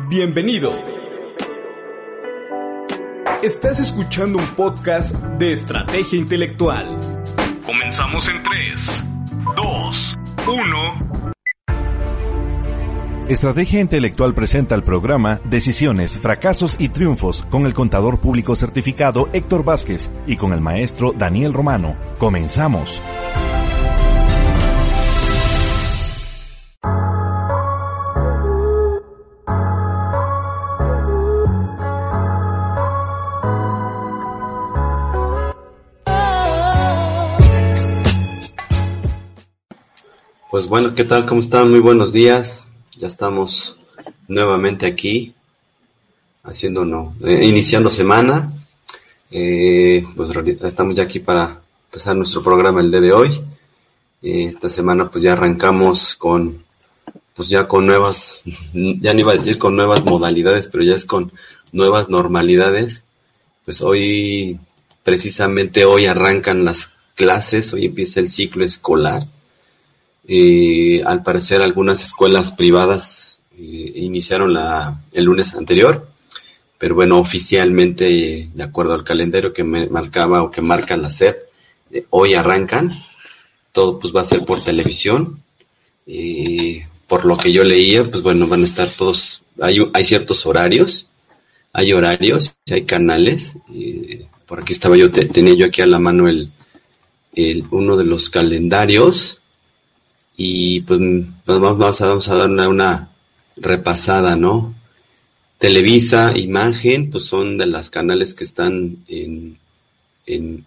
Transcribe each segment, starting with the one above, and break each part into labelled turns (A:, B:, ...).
A: Bienvenido. Estás escuchando un podcast de estrategia intelectual. Comenzamos en 3, 2, 1.
B: Estrategia Intelectual presenta el programa Decisiones, Fracasos y Triunfos con el contador público certificado Héctor Vázquez y con el maestro Daniel Romano. Comenzamos.
C: Pues bueno, ¿qué tal? ¿Cómo están? Muy buenos días. Ya estamos nuevamente aquí, haciendo no, eh, iniciando semana. Eh, pues estamos ya aquí para empezar nuestro programa el día de hoy. Eh, esta semana pues ya arrancamos con, pues ya con nuevas, ya no iba a decir con nuevas modalidades, pero ya es con nuevas normalidades. Pues hoy, precisamente hoy arrancan las clases, hoy empieza el ciclo escolar eh, al parecer algunas escuelas privadas eh, iniciaron la, el lunes anterior, pero bueno, oficialmente, de acuerdo al calendario que me marcaba o que marca la SEP, eh, hoy arrancan, todo pues va a ser por televisión, por lo que yo leía, pues bueno, van a estar todos, hay, hay ciertos horarios, hay horarios, hay canales, por aquí estaba yo, tenía yo aquí a la mano el, el uno de los calendarios, y pues vamos a, vamos a dar una, repasada, ¿no? Televisa, Imagen, pues son de las canales que están en, en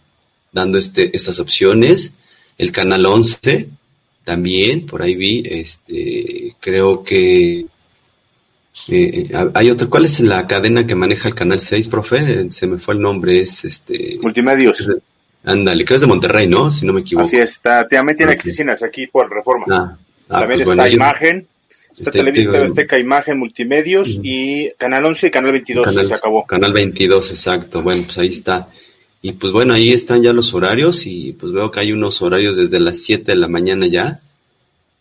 C: dando este, estas opciones. El canal 11 también, por ahí vi, este, creo que eh, hay otra, ¿cuál es la cadena que maneja el canal 6, profe? Se me fue el nombre, es este...
D: Multimedios.
C: Ándale, que es de Monterrey, ¿no? Si no me equivoco.
D: Así está, también tiene oficinas aquí por Reforma. Ah, ah, también pues está Imagen, está este, Televisión Azteca, Imagen, Multimedios y Canal 11 y Canal 22,
C: canal,
D: se acabó.
C: Canal 22, exacto, bueno, pues ahí está. Y pues bueno, ahí están ya los horarios y pues veo que hay unos horarios desde las 7 de la mañana ya.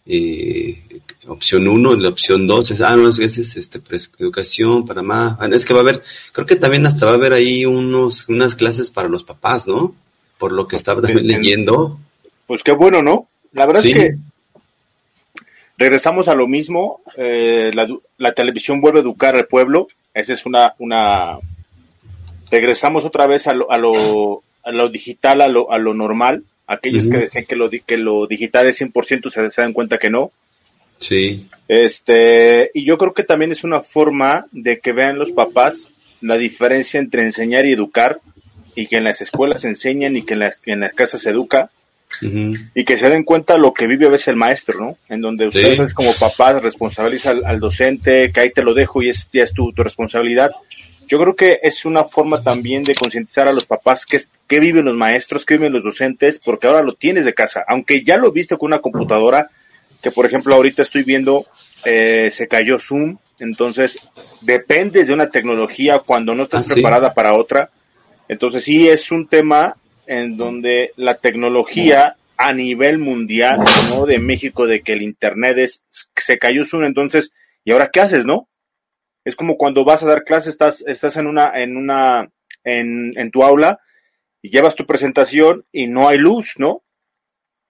C: Eh, opción 1, la opción 2, es, ah, no, es, es este, educación para más, es que va a haber, creo que también hasta va a haber ahí unos, unas clases para los papás, ¿no? Por lo que estaba también leyendo.
D: Pues qué bueno, ¿no? La verdad es que regresamos a lo mismo, eh, la, televisión vuelve a educar al pueblo, esa es una, una, regresamos otra vez a lo, a lo, a lo digital, a lo, a lo normal, aquellos que decían que lo, que lo digital es 100% se, se dan cuenta que no.
C: Sí.
D: Este, y yo creo que también es una forma de que vean los papás la diferencia entre enseñar y educar, y que en las escuelas se enseñan y que en las, en las casas se educa y que se den cuenta lo que vive a veces el maestro, ¿no? En donde ustedes como papás responsabiliza al, docente, que ahí te lo dejo y es, ya es tu, tu responsabilidad. Yo creo que es una forma también de concientizar a los papás que, que viven los maestros, que viven los docentes, porque ahora lo tienes de casa. Aunque ya lo viste con una computadora, que por ejemplo ahorita estoy viendo, eh, se cayó Zoom, entonces dependes de una tecnología cuando no estás ah, preparada para otra entonces sí es un tema en donde la tecnología a nivel mundial, ¿no? De México, de que el Internet es, se cayó Zoom, entonces, ¿y ahora qué haces, no? Es como cuando vas a dar clases, estás, estás en una, en una, en, en tu aula y llevas tu presentación y no hay luz, ¿no?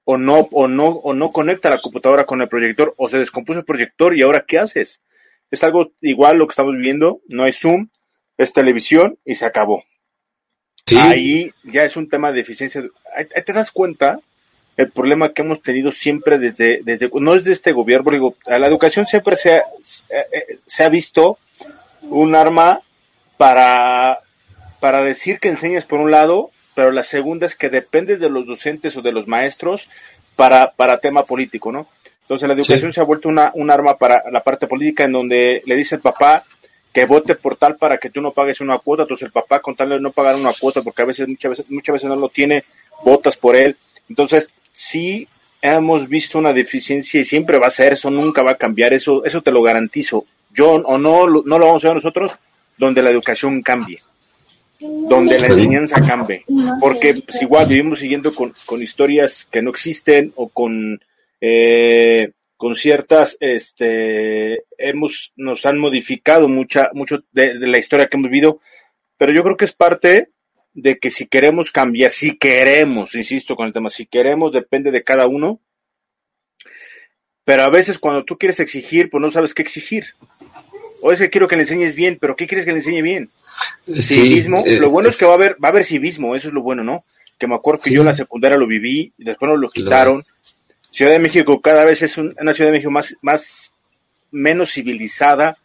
D: O no, o no, o no conecta la computadora con el proyector, o se descompuso el proyector y ahora qué haces? Es algo igual lo que estamos viviendo, no hay Zoom, es televisión y se acabó. Ahí ya es un tema de eficiencia. Te das cuenta el problema que hemos tenido siempre desde, desde no es de este gobierno, digo, a la educación siempre se ha, se ha visto un arma para, para decir que enseñas por un lado, pero la segunda es que dependes de los docentes o de los maestros para, para tema político, ¿no? Entonces la educación se ha vuelto una, un arma para la parte política en donde le dice el papá, que vote por tal para que tú no pagues una cuota, entonces el papá con tal de no pagar una cuota, porque a veces, muchas veces, muchas veces no lo tiene, votas por él. Entonces, sí hemos visto una deficiencia y siempre va a ser eso, nunca va a cambiar, eso, eso te lo garantizo. Yo o no, no lo vamos a ver nosotros, donde la educación cambie, donde la enseñanza cambie, porque pues, igual vivimos siguiendo con, con historias que no existen o con eh, con ciertas, este, hemos, nos han modificado mucha, mucho de, la historia que hemos vivido, pero yo creo que es parte de que si queremos cambiar, si queremos, insisto con el tema, si queremos, depende de cada uno, pero a veces cuando tú quieres exigir, pues no sabes qué exigir. O es que quiero que le enseñes bien, pero ¿qué quieres que le enseñe bien? civismo, lo bueno es, que va a haber, va a haber civismo, eso es lo bueno, ¿no? Que me acuerdo que yo en la secundaria lo viví, y después nos lo quitaron, Ciudad de México cada vez es una Ciudad de México más, más menos civilizada.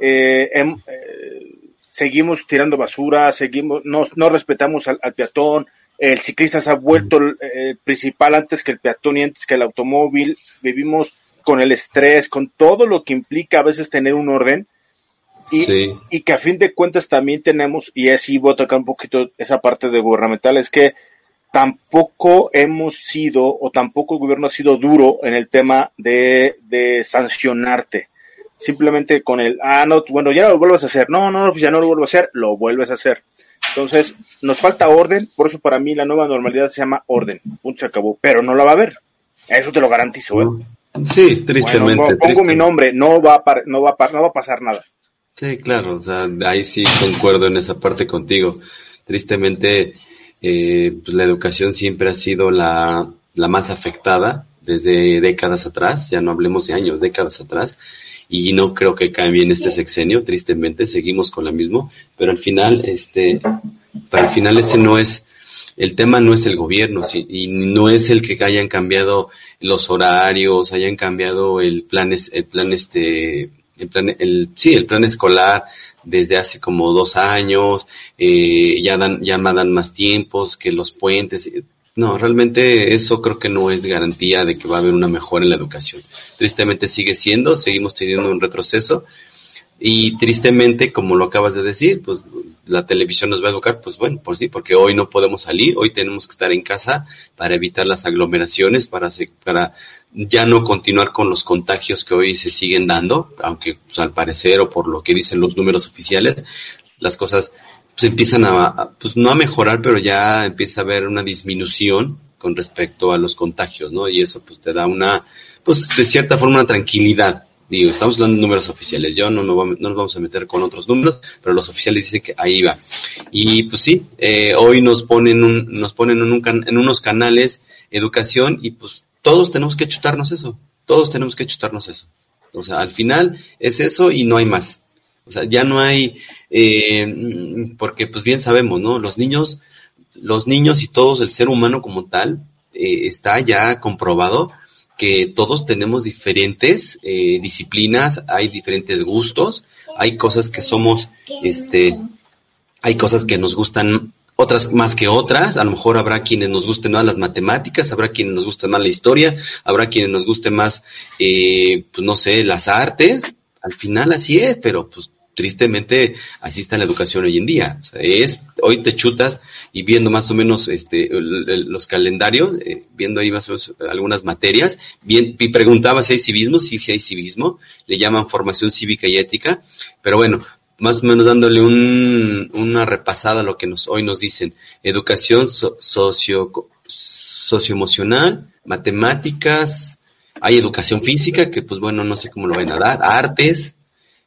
D: Eh, em, eh, seguimos tirando basura, seguimos, no, no respetamos al, peatón. El ciclista se ha vuelto el, principal antes que el peatón y antes que el automóvil. Vivimos con el estrés, con todo lo que implica a veces tener un orden. Y, y que a fin de cuentas también tenemos, y así voy a tocar un poquito esa parte de gubernamental, es que tampoco hemos sido o tampoco el gobierno ha sido duro en el tema de, de sancionarte. Simplemente con el, ah, no, bueno, ya lo vuelves a hacer. No, no, ya no lo vuelvo a hacer, lo vuelves a hacer. Entonces, nos falta orden, por eso para mí la nueva normalidad se llama orden. Punto, se acabó. Pero no la va a haber. Eso te lo garantizo, ¿eh?
C: Sí, tristemente.
D: pongo mi nombre, no va, a no, va a no va a pasar nada.
C: Sí, claro, o sea, ahí sí concuerdo en esa parte contigo. Tristemente, eh, pues la educación siempre ha sido la, la más afectada desde décadas atrás, ya no hablemos de años, décadas atrás, y no creo que cambie en este sexenio, tristemente, seguimos con la mismo, pero al final, este, para el final ese no es, el tema no es el gobierno, y no es el que hayan cambiado los horarios, hayan cambiado el plan, el plan este, el plan, el, sí, el plan escolar, desde hace como dos años, eh, ya dan, ya dan más tiempos que los puentes. No, realmente eso creo que no es garantía de que va a haber una mejora en la educación. Tristemente sigue siendo, seguimos teniendo un retroceso y tristemente, como lo acabas de decir, pues la televisión nos va a educar, pues bueno, por sí, porque hoy no podemos salir, hoy tenemos que estar en casa para evitar las aglomeraciones, para, para ya no continuar con los contagios que hoy se siguen dando, aunque pues, al parecer o por lo que dicen los números oficiales, las cosas pues empiezan a, pues no a mejorar, pero ya empieza a haber una disminución con respecto a los contagios, ¿no? Y eso pues te da una, pues de cierta forma una tranquilidad. Digo, estamos hablando de números oficiales, yo no, no, no nos vamos a meter con otros números, pero los oficiales dicen que ahí va. Y pues sí, eh, hoy nos ponen un, nos ponen en, un en unos canales educación y pues todos tenemos que chutarnos eso, todos tenemos que chutarnos eso. O sea, al final es eso y no hay más. O sea, ya no hay, eh, porque pues bien sabemos, ¿no? Los niños, los niños y todos, el ser humano como tal, eh, está ya comprobado que todos tenemos diferentes eh, disciplinas, hay diferentes gustos, hay cosas que somos, este, hay cosas que nos gustan otras más que otras, a lo mejor habrá quienes nos gusten más las matemáticas, habrá quienes nos guste más la historia, habrá quienes nos guste más, eh, pues no sé, las artes, al final así es, pero pues tristemente así está la educación hoy en día. O sea, es, hoy te chutas y viendo más o menos este, los calendarios, eh, viendo ahí más o menos algunas materias, bien, y preguntaba si hay civismo, sí, sí hay civismo, le llaman formación cívica y ética, pero bueno, más o menos dándole un, una repasada a lo que nos, hoy nos dicen. Educación socio, socioemocional, matemáticas, hay educación física, que pues bueno, no sé cómo lo van a dar, artes,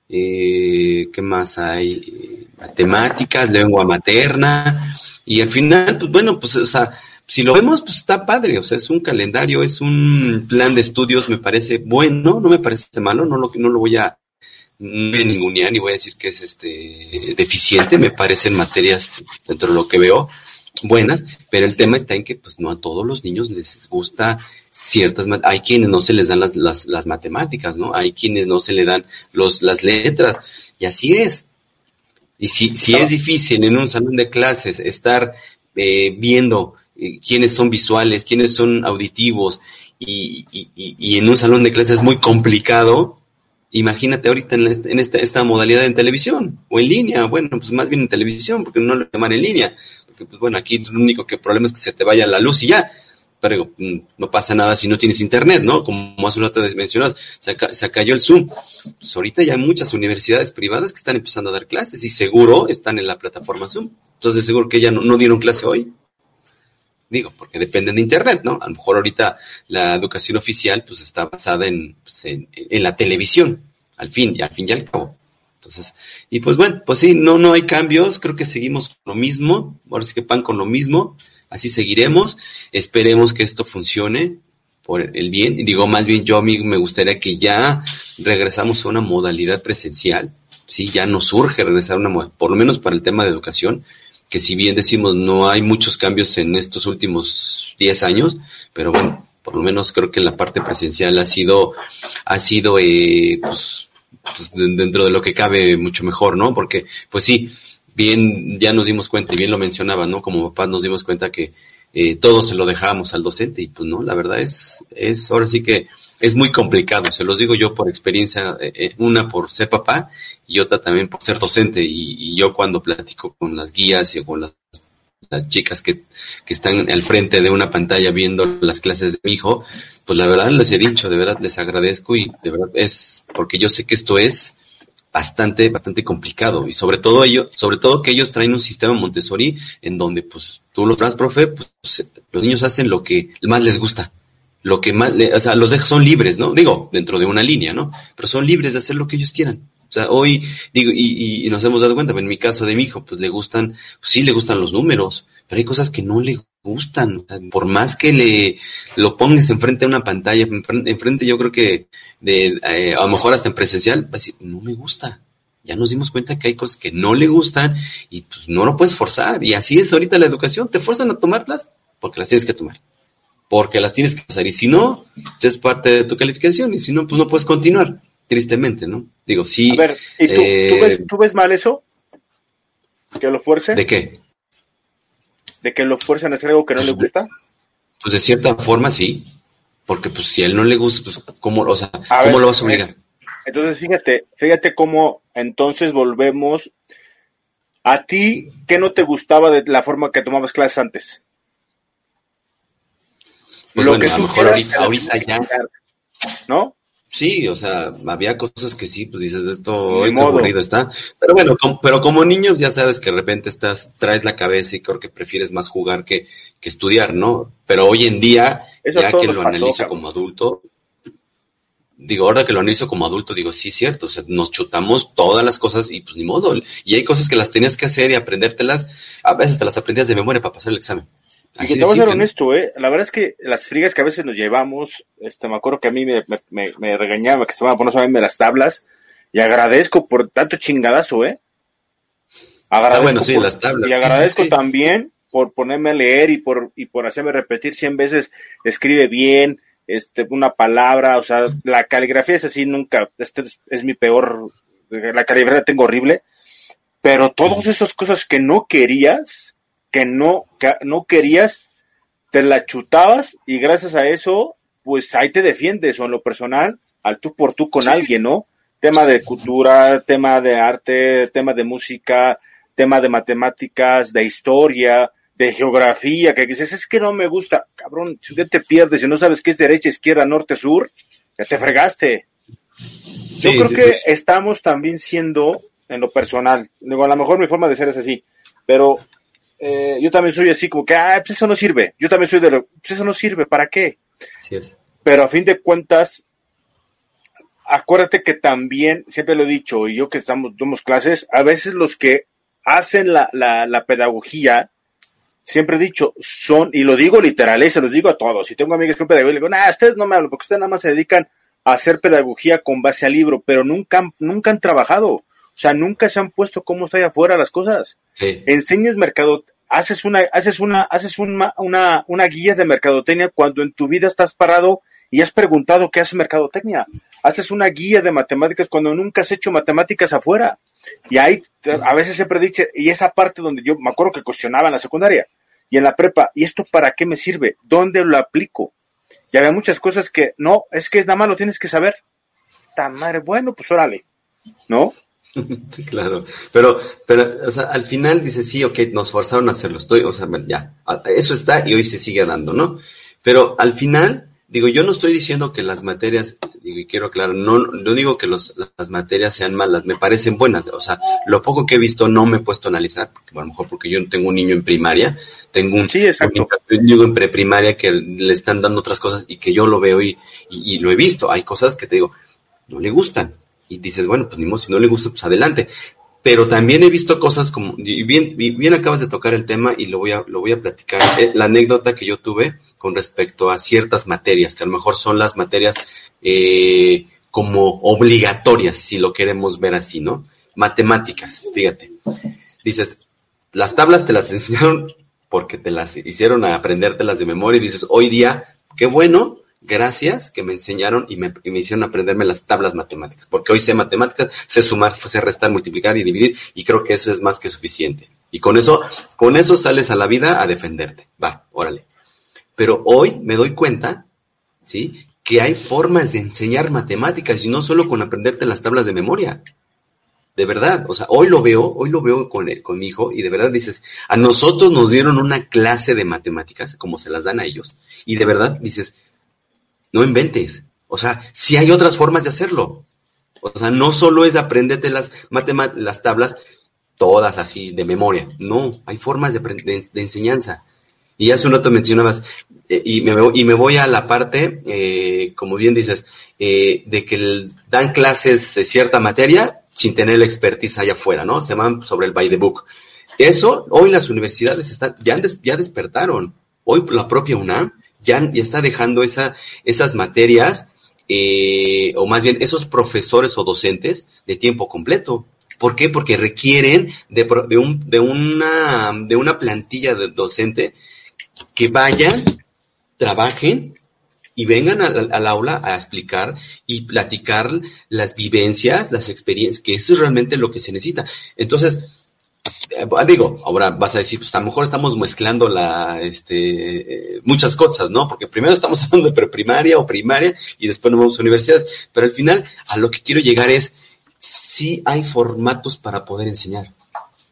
C: eh, ¿qué más hay? Matemáticas, lengua materna, y al final, pues bueno, pues o sea, si lo vemos, pues está padre, o sea, es un calendario, es un plan de estudios, me parece bueno, no me parece malo, no lo, no lo voy a, no voy a ni voy a decir que es este deficiente, me parecen materias dentro de lo que veo buenas, pero el tema está en que pues no a todos los niños les gusta ciertas, hay quienes no se les dan las, las, las matemáticas, ¿no? Hay quienes no se le dan los, las letras, y así es. Y si, si es difícil en un salón de clases estar eh, viendo eh, quiénes son visuales, quiénes son auditivos, y, y, y en un salón de clases es muy complicado, Imagínate ahorita en, este, en esta, esta modalidad en televisión o en línea, bueno, pues más bien en televisión, porque no lo llaman en línea, porque pues bueno, aquí lo único que problema es que se te vaya la luz y ya, pero mm, no pasa nada si no tienes internet, ¿no? Como hace un rato mencionas, se, se cayó el Zoom. Pues ahorita ya hay muchas universidades privadas que están empezando a dar clases y seguro están en la plataforma Zoom. Entonces seguro que ya no, dieron clase hoy. Digo, porque dependen de internet, ¿no? A lo mejor ahorita la educación oficial pues está basada en, pues, en, la televisión, al fin, y al fin y al cabo. Entonces, y pues bueno, pues sí, no, no hay cambios, creo que seguimos con lo mismo, ahora sí que pan con lo mismo, así seguiremos, esperemos que esto funcione por el bien, y digo más bien yo a mí me gustaría que ya regresamos a una modalidad presencial, sí, ya nos surge regresar a una, por lo menos para el tema de educación, que si bien decimos no hay muchos cambios en estos últimos 10 años, pero bueno, por lo menos creo que la parte presencial ha sido, ha sido, eh, pues, pues dentro de lo que cabe mucho mejor, ¿no? Porque, pues sí, bien ya nos dimos cuenta y bien lo mencionaba, ¿no? Como papás nos dimos cuenta que eh, todo se lo dejábamos al docente y pues no, la verdad es, es ahora sí que es muy complicado, se los digo yo por experiencia, eh, eh, una por ser papá y otra también por ser docente y, yo cuando platico con las guías y con las, chicas que, que están al frente de una pantalla viendo las clases de mi hijo, pues la verdad les he dicho, de verdad les agradezco y de verdad es porque yo sé que esto es bastante, bastante complicado. Y sobre todo ellos, sobre todo que ellos traen un sistema Montessori en donde pues tú lo traes, profe, pues los niños hacen lo que más les gusta. Lo que más, o sea, los son libres, ¿no? Digo, dentro de una línea, ¿no? Pero son libres de hacer lo que ellos quieran. O sea, hoy, digo, y, y nos hemos dado cuenta, en mi caso de mi hijo, pues le gustan, pues, sí le gustan los números, pero hay cosas que no le gustan. por más que le lo pongas enfrente a una pantalla, enfrente, yo creo que de, eh, a lo mejor hasta en presencial, va a decir, no me gusta. Ya nos dimos cuenta que hay cosas que no le gustan y pues no lo puedes forzar. Y así es ahorita la educación, te fuerzan a tomarlas porque las tienes que tomar. Porque las tienes que pasar. Y si no, es parte de tu calificación. Y si no, pues no puedes continuar. Tristemente, ¿no? Digo, sí.
D: A ver, ¿y tú, ¿tú, ves, ¿tú ves mal eso? ¿Que lo fuerce?
C: ¿De qué?
D: de que lo fuerzan a hacer algo que no le pues, gusta?
C: Pues de cierta forma sí, porque pues si a él no le gusta, pues cómo, o sea, ¿cómo lo vas a obligar?
D: Entonces fíjate, fíjate cómo entonces volvemos a ti, ¿qué no te gustaba de la forma que tomabas clases antes?
C: Pues lo que a lo mejor ahorita, ahorita ya,
D: ¿no?
C: Sí, o sea, había cosas que sí, pues dices, esto hoy aburrido está. Pero bueno, pero como niños ya sabes que de repente estás, traes la cabeza y creo que prefieres más jugar que, que estudiar, ¿no? Pero hoy en día, ya que lo analizo como adulto, digo, ahora que lo analizo como adulto, digo, sí, cierto, o sea, nos chutamos todas las cosas y pues ni modo. Y hay cosas que las tenías que hacer y aprendértelas, a veces te las aprendías de memoria para pasar el examen.
D: Y que te voy a ser honesto, ¿eh? La verdad es que las frigas que a veces nos llevamos, este, me acuerdo que a mí me, me, me regañaba que se van a poner solamente las tablas, y agradezco por tanto chingadazo, ¿eh?
C: Agradezco ah, bueno, sí, las tablas.
D: Y agradezco también por ponerme a leer y por, y por hacerme repetir cien veces, escribe bien, este, una palabra, o sea, la caligrafía es así, nunca, este es, mi peor, la caligrafía tengo horrible, pero todas esas cosas que no querías, que no, que no querías, te la chutabas y gracias a eso, pues ahí te defiendes o en lo personal, al tú por tú con alguien, ¿no? Tema de cultura, tema de arte, tema de música, tema de matemáticas, de historia, de geografía, que dices, es que no me gusta, cabrón, si te pierdes y no sabes qué es derecha, izquierda, norte, sur, ya te fregaste. Yo creo que estamos también siendo, en lo personal, digo, a lo mejor mi forma de ser es así, pero eh, yo también soy así como que, ah, pues eso no sirve. Yo también soy de lo, pues eso no sirve, ¿para qué? Pero a fin de cuentas, acuérdate que también, siempre lo he dicho, y yo que estamos, damos clases, a veces los que hacen la, la, la pedagogía, siempre he dicho, son, y lo digo literal, y eh, se los digo a todos, si tengo amigos que son pedagogía, digo, nah, ustedes no me hablan, porque ustedes nada más se dedican a hacer pedagogía con base al libro, pero nunca, nunca han trabajado. O sea, nunca se han puesto cómo está allá afuera las cosas. Sí. Enseñas mercado, haces una, haces una, haces una, una, una guía de mercadotecnia cuando en tu vida estás parado y has preguntado qué hace mercadotecnia. Haces una guía de matemáticas cuando nunca has hecho matemáticas afuera. Y ahí a veces se predice, y esa parte donde yo me acuerdo que cuestionaba en la secundaria y en la prepa, ¿y esto para qué me sirve? ¿Dónde lo aplico? Y había muchas cosas que no, es que nada más lo tienes que saber ta madre, bueno, pues órale, ¿no?
C: Sí, claro. Pero, pero, o sea, al final dice, sí, ok, nos forzaron a hacerlo, estoy, o sea, ya, eso está y hoy se sigue dando, ¿no? Pero al final, digo, yo no estoy diciendo que las materias, digo, y quiero aclarar, no, no digo que los, las materias sean malas, me parecen buenas, o sea, lo poco que he visto no me he puesto a analizar, porque, a lo mejor porque yo no tengo un niño en primaria, tengo un,
D: sí,
C: un niño en preprimaria que le están dando otras cosas y que yo lo veo y, y, y lo he visto, hay cosas que te digo, no le gustan, y dices, bueno, pues ni modo, si no le gusta, pues adelante. Pero también he visto cosas como, y bien, bien acabas de tocar el tema y lo voy a, lo voy a platicar, eh, la anécdota que yo tuve con respecto a ciertas materias, que a lo mejor son las materias eh, como obligatorias, si lo queremos ver así, ¿no? Matemáticas, fíjate. Dices, las tablas te las enseñaron porque te las hicieron a aprendértelas de memoria y dices, hoy día, qué bueno gracias que me enseñaron y me, hicieron aprenderme las tablas matemáticas, porque hoy sé matemáticas, sé sumar, sé restar, multiplicar y dividir, y creo que eso es más que suficiente. Y con eso, con eso sales a la vida a defenderte. Va, órale. Pero hoy me doy cuenta, ¿sí? Que hay formas de enseñar matemáticas y no solo con aprenderte las tablas de memoria. De verdad, o sea, hoy lo veo, hoy lo veo con, él, con mi hijo y de verdad dices, a nosotros nos dieron una clase de matemáticas, como se las dan a ellos, y de verdad dices, no inventes. O sea, si hay otras formas de hacerlo. O sea, no solo es aprenderte las las tablas todas así de memoria. No, hay formas de, de, enseñanza. Y hace un rato mencionabas, eh, y, me, y me voy a la parte, eh, como bien dices, eh, de que dan clases de cierta materia sin tener la expertise allá afuera, ¿no? Se van sobre el by the book. Eso, hoy las universidades están, ya, ya despertaron. Hoy la propia UNAM ya, ya está dejando esa, esas materias, eh, o más bien esos profesores o docentes de tiempo completo. ¿Por qué? Porque requieren de, de, un, de, una, de una plantilla de docente que vayan, trabajen y vengan al, al, aula a explicar y platicar las vivencias, las experiencias, que eso es realmente lo que se necesita. Entonces, digo, ahora vas a decir, pues a lo mejor estamos mezclando la, este, eh, muchas cosas, ¿no? Porque primero estamos hablando de preprimaria o primaria y después nos vamos a universidades. Pero al final, a lo que quiero llegar es, sí hay formatos para poder enseñar.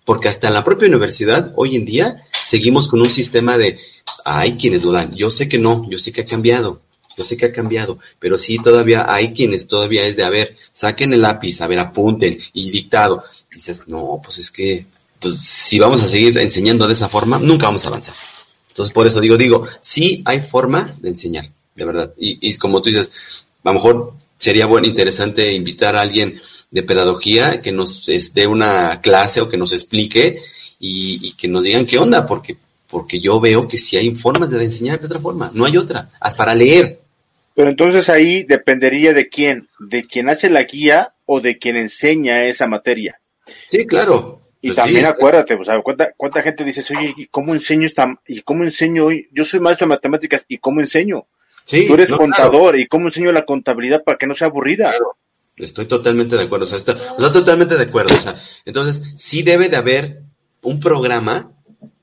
C: Porque hasta en la propia universidad, hoy en día, seguimos con un sistema de, hay quienes dudan. Yo sé que no, yo sé que ha cambiado. Yo sé que ha cambiado, pero sí todavía hay quienes todavía es de, a ver, saquen el lápiz, a ver, apunten y dictado. dices, no, pues es que pues si vamos a seguir enseñando de esa forma, nunca vamos a avanzar. Entonces, por eso digo, digo, sí hay formas de enseñar, de verdad. Y, y como tú dices, a lo mejor sería bueno, interesante invitar a alguien de pedagogía que nos dé una clase o que nos explique y, y, que nos digan qué onda, porque, porque yo veo que sí hay formas de enseñar de otra forma, no hay otra, hasta para leer.
D: Pero entonces ahí dependería de quién, de quien hace la guía o de quien enseña esa materia.
C: Sí, claro,
D: y pues también sí, acuérdate, o sea, ¿cuánta, cuánta gente dice, oye, ¿y cómo enseño esta, y cómo enseño hoy? Yo soy maestro de matemáticas, ¿y cómo enseño?
C: Sí,
D: Tú eres no, contador, claro. ¿y cómo enseño la contabilidad para que no sea aburrida?
C: Claro. Estoy totalmente de acuerdo, o sea, está, o sea, totalmente de acuerdo, o sea, entonces, sí debe de haber un programa,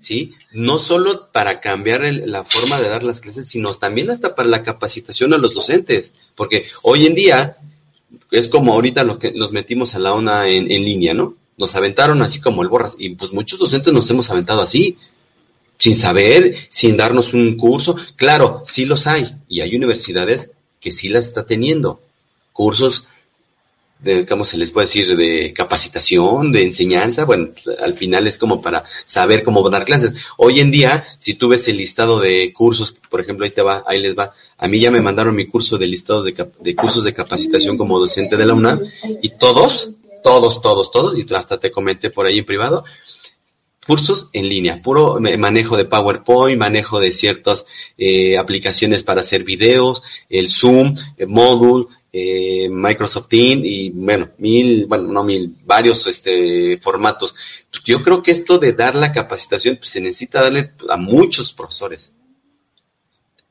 C: ¿sí? No solo para cambiar el, la forma de dar las clases, sino también hasta para la capacitación a los docentes, porque hoy en día, es como ahorita lo que nos metimos a la ONA en, en línea, ¿no? Nos aventaron así como el borras. Y pues muchos docentes nos hemos aventado así, sin saber, sin darnos un curso. Claro, sí los hay. Y hay universidades que sí las está teniendo. Cursos de, ¿cómo se les puede decir? De capacitación, de enseñanza. Bueno, pues, al final es como para saber cómo dar clases. Hoy en día, si tú ves el listado de cursos, por ejemplo, ahí te va, ahí les va. A mí ya me mandaron mi curso de listados de, de cursos de capacitación como docente de la UNAM y todos todos, todos, todos, y hasta te comenté por ahí en privado, cursos en línea, puro manejo de PowerPoint, manejo de ciertas eh, aplicaciones para hacer videos, el Zoom, el Module, eh, Microsoft Teams y bueno, mil, bueno, no mil, varios este, formatos. Yo creo que esto de dar la capacitación pues, se necesita darle a muchos profesores.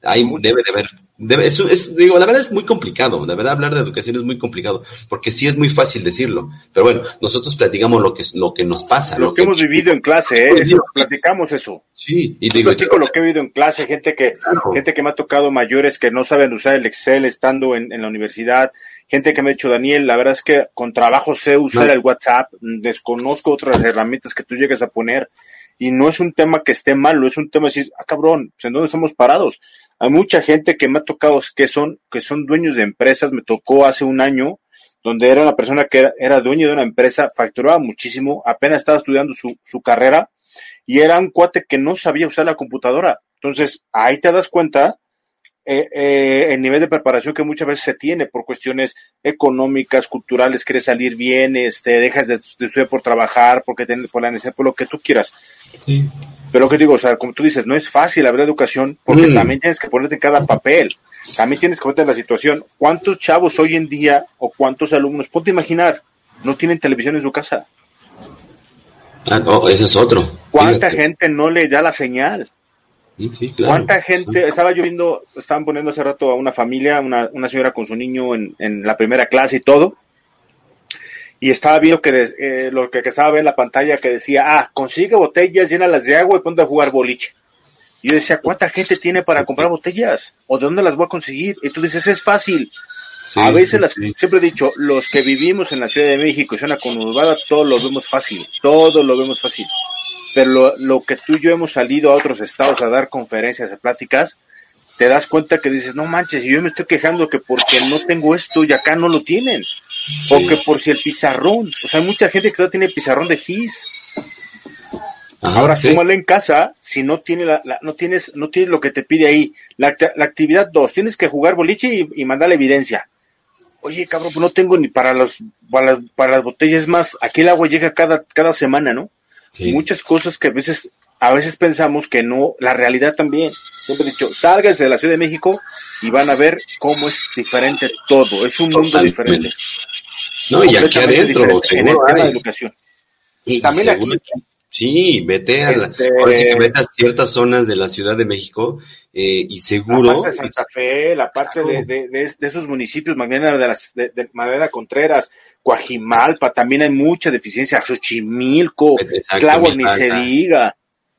C: Hay, debe de haber Debe, es, es, digo, la verdad es muy complicado, la verdad hablar de educación es muy complicado, porque sí es muy fácil decirlo, pero bueno, nosotros platicamos lo que, lo que nos pasa.
D: Lo, lo que, que, hemos vivido en clase, ¿eh? Sí, platicamos eso.
C: Sí,
D: y digo, platico lo que he vivido en clase, gente que, claro. gente que me ha tocado mayores que no saben usar el Excel estando en, en la universidad, gente que me ha dicho, Daniel, la verdad es que con trabajo sé usar el WhatsApp, desconozco otras herramientas que tú llegues a poner, y no es un tema que esté malo, es un tema de decir, ah, cabrón, pues, ¿en dónde estamos parados? Hay mucha gente que me ha tocado, que son, que son dueños de empresas, me tocó hace un año, donde era una persona que era, era dueño de una empresa, facturaba muchísimo, apenas estaba estudiando su, su carrera, y era un cuate que no sabía usar la computadora. Entonces, ahí te das cuenta eh, eh, el nivel de preparación que muchas veces se tiene por cuestiones económicas, culturales, quieres salir bien, este, dejas de, estudiar por trabajar, porque tienes por la necesidad, por lo que tú quieras. Sí. Pero lo que digo, o sea, como tú dices, no es fácil haber educación, porque mm. también tienes que ponerte en cada papel, también tienes que ponerte en la situación. ¿Cuántos chavos hoy en día o cuántos alumnos, ponte a imaginar, no tienen televisión en su casa?
C: Ah, no, ese es otro.
D: ¿Cuánta gente no le da la señal? ¿Cuánta gente? Estaba yo viendo, estaban poniendo hace rato a una familia, una, una señora con su niño en, en, la primera clase y todo. Y estaba viendo que eh, lo que, estaba viendo en la pantalla que decía, ah, consigue botellas, llénalas de agua y ponte a jugar boliche. Y yo decía, ¿cuánta gente tiene para comprar botellas? ¿O de dónde las voy a conseguir? Y tú dices, es fácil. a veces, las, siempre he dicho, los que vivimos en la Ciudad de México y zona conurbada, todo lo vemos fácil. Todo lo vemos fácil pero lo, que tú y yo hemos salido a otros estados a dar conferencias, a pláticas, te das cuenta que dices, no manches, yo me estoy quejando que porque no tengo esto y acá no lo tienen. O que por si el pizarrón, o sea, hay mucha gente que todavía tiene pizarrón de GIS. Ahora súmale en casa, si no tiene la, no tienes, no tienes lo que te pide ahí. La, la actividad dos, tienes que jugar boliche y, y mandar la evidencia. Oye, cabrón, pues no tengo ni para los, para, para las botellas más, aquí el agua llega cada, cada semana, ¿no? Muchas cosas que a veces, a veces pensamos que no, la realidad también. Siempre he dicho, salgas de la Ciudad de México y van a ver cómo es diferente todo. Es un mundo diferente.
C: No, y aquí adentro,
D: de educación.
C: Y también aquí, Sí, vete a, este, que vete a ciertas zonas de la Ciudad de México eh, y seguro.
D: La parte de Santa Fe, la parte de, de, de, esos municipios, Magdalena de, las, de, de Contreras, Coajimalpa, también hay mucha deficiencia, Xochimilco, Clavo, ni se diga.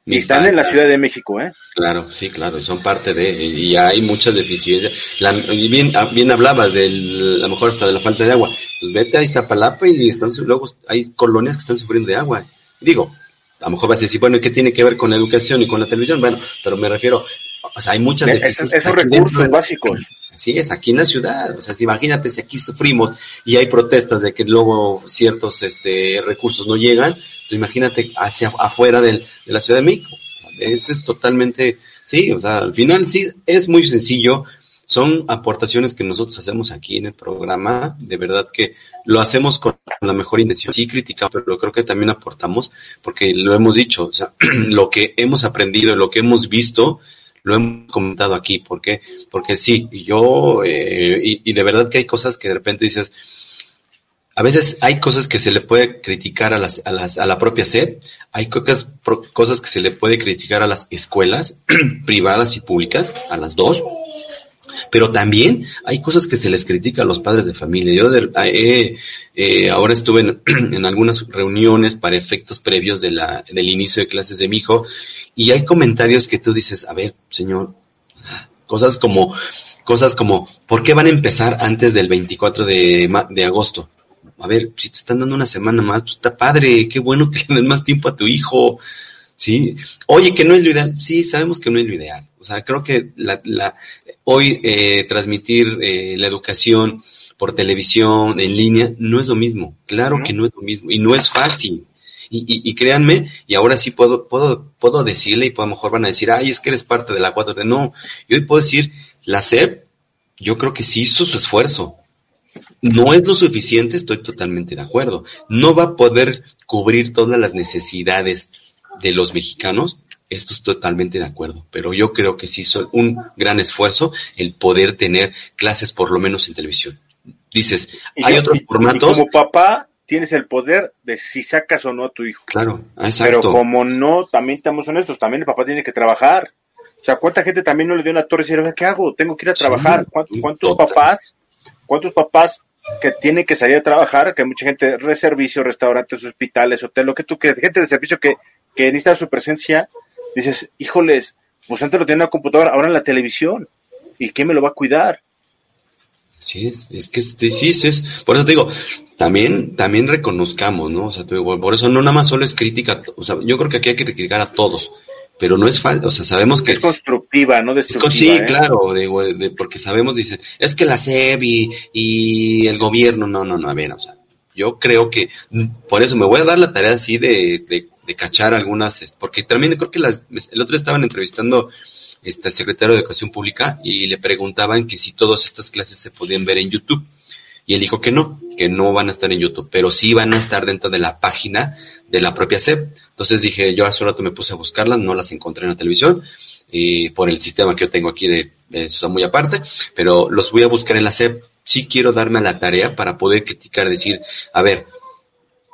D: Y están en la Ciudad de México, ¿eh?
C: Claro, sí, claro, son parte de, y hay muchas deficiencias. y bien, ah, bien hablabas del, a lo mejor hasta de la falta de agua. Pues vete a Iztapalapa y están, luego hay colonias que están sufriendo de agua. Digo, a lo mejor vas a decir, bueno, ¿qué tiene que ver con la educación y con la televisión? Bueno, pero me refiero, o sea, hay muchas
D: deficiencias. Esos recursos básicos.
C: Así es, aquí en la ciudad, o sea, imagínate si aquí sufrimos y hay protestas de que luego ciertos este, recursos no llegan, pues imagínate hacia afuera del, de la Ciudad de México. Eso es totalmente, sí, o sea, al final sí es muy sencillo, son aportaciones que nosotros hacemos aquí en el programa, de verdad que lo hacemos con la mejor intención. Sí criticamos, pero creo que también aportamos, porque lo hemos dicho, o sea, lo que hemos aprendido, lo que hemos visto, lo hemos comentado aquí. ¿Por qué? Porque sí, yo, eh, y, de verdad que hay cosas que de repente dices, a veces hay cosas que se le puede criticar a, las, a, las, a la propia SED, hay cosas, cosas que se le puede criticar a las escuelas privadas y públicas, a las dos, pero también hay cosas que se les critica a los padres de familia. Yo eh, eh, ahora estuve en, algunas reuniones para efectos previos del inicio de clases de mi hijo y hay comentarios que tú dices, a ver, señor, cosas como, cosas como, ¿por qué van a empezar antes del 24 de, de agosto? A ver, si te están dando una semana más, pues está padre, qué bueno que le den más tiempo a tu hijo. Sí, oye, que no es lo ideal. Sí, sabemos que no es lo ideal. O sea, creo que la, la, hoy eh, transmitir eh, la educación por televisión, en línea, no es lo mismo. Claro que no es lo mismo y no es fácil. Y, y, y, créanme, y ahora sí puedo, puedo, puedo decirle, y a lo mejor van a decir, ay, es que eres parte de la 4T. No, yo hoy puedo decir, la SEP, yo creo que sí hizo su esfuerzo. No es lo suficiente, estoy totalmente de acuerdo. No va a poder cubrir todas las necesidades de los mexicanos, esto es totalmente de acuerdo, pero yo creo que sí hizo un gran esfuerzo el poder tener clases por lo menos en televisión. Dices, hay otros formatos.
D: como papá tienes el poder de si sacas o no a tu hijo.
C: Claro, exacto.
D: Pero como no, también estamos honestos, también el papá tiene que trabajar. O sea, ¿cuánta gente también no le dio una torre y dice, ¿qué hago? Tengo que ir a trabajar. ¿Cuántos, papás, cuántos papás que tienen que salir a trabajar, que hay mucha gente, de servicio, restaurantes, hospitales, hotel, lo que tú quieras, gente de servicio que que necesita su presencia, dices, híjoles, pues antes lo tenía en la computadora, ahora en la televisión. ¿Y quién me lo va a cuidar?
C: Sí, es, es que sí, sí, es, por eso te digo, también, también reconozcamos, ¿no? O sea, te digo, por eso no nada más solo es crítica, o sea, yo creo que aquí hay que criticar a todos, pero no es falso, o sea, sabemos que...
D: Es constructiva, no destructiva.
C: sí,
D: ¿eh?
C: claro, digo, de, porque sabemos, dicen, es que la SEB y, y, el gobierno, no, no, no, a ver, o sea, yo creo que, por eso me voy a dar la tarea así de, de, de cachar algunas, porque también creo que las, el otro día estaban entrevistando este, el secretario de Educación Pública y le preguntaban que si todas estas clases se podían ver en YouTube. Y él dijo que no, que no van a estar en YouTube, pero sí van a estar dentro de la página de la propia SEP. Entonces dije, yo hace un rato me puse a buscarlas, no las encontré en la televisión, y por el sistema que yo tengo aquí de, eso muy aparte, pero los voy a buscar en la SEP. Sí quiero darme a la tarea para poder criticar, decir, a ver,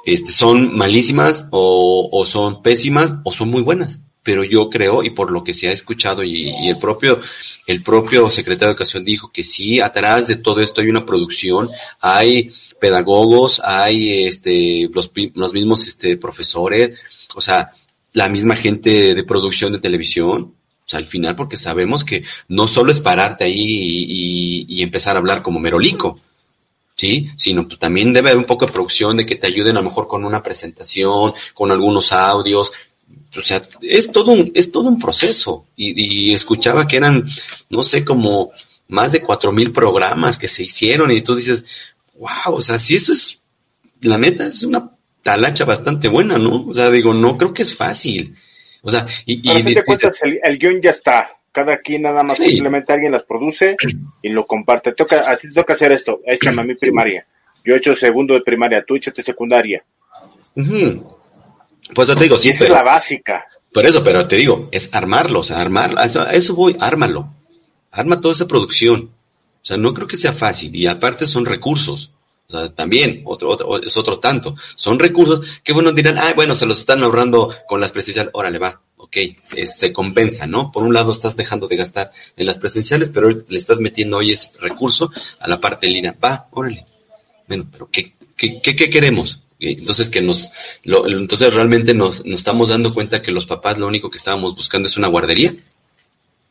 C: este, son malísimas o son pésimas o son muy buenas pero yo creo y por lo que se ha escuchado y, el propio el propio secretario de educación dijo que sí atrás de todo esto hay una producción hay pedagogos hay este los, los mismos este profesores o sea la misma gente de producción de televisión al final porque sabemos que no solo es pararte ahí y empezar a hablar como merolico ¿sí? Sino pues, también debe haber un poco de producción de que te ayuden a lo mejor con una presentación, con algunos audios, o sea, es todo un, es todo un proceso. Y, y escuchaba que eran, no sé, como más de cuatro mil programas que se hicieron y tú dices, wow, o sea, si eso es, la neta, es una talacha bastante buena, ¿no? O sea, digo, no creo que es fácil. O sea, y...
D: y, y cuentas, el, el, guion ya está. Cada quien nada más sí. simplemente alguien las produce y lo comparte. Toca, a ti te toca hacer esto, échame a mi primaria. Yo he hecho segundo de primaria, tú échate secundaria.
C: Uh -huh. Pues yo te digo, sí,
D: Esa
C: pero,
D: es la básica.
C: Por eso, pero te digo, es armarlo, o sea, armarlo, a eso, a eso voy, ármalo. Arma toda esa producción. O sea, no creo que sea fácil. Y aparte son recursos. O sea, también, otro, otro, es otro tanto. Son recursos que, bueno, dirán, ah, bueno, se los están ahorrando con las presenciales. Órale, va, ok, es, se compensa, ¿no? Por un lado estás dejando de gastar en las presenciales, pero le estás metiendo hoy ese recurso a la parte en línea. Va, órale. Bueno, pero ¿qué, qué, qué, qué queremos? Entonces que nos, lo, entonces realmente nos, nos estamos dando cuenta que los papás lo único que estábamos buscando es una guardería,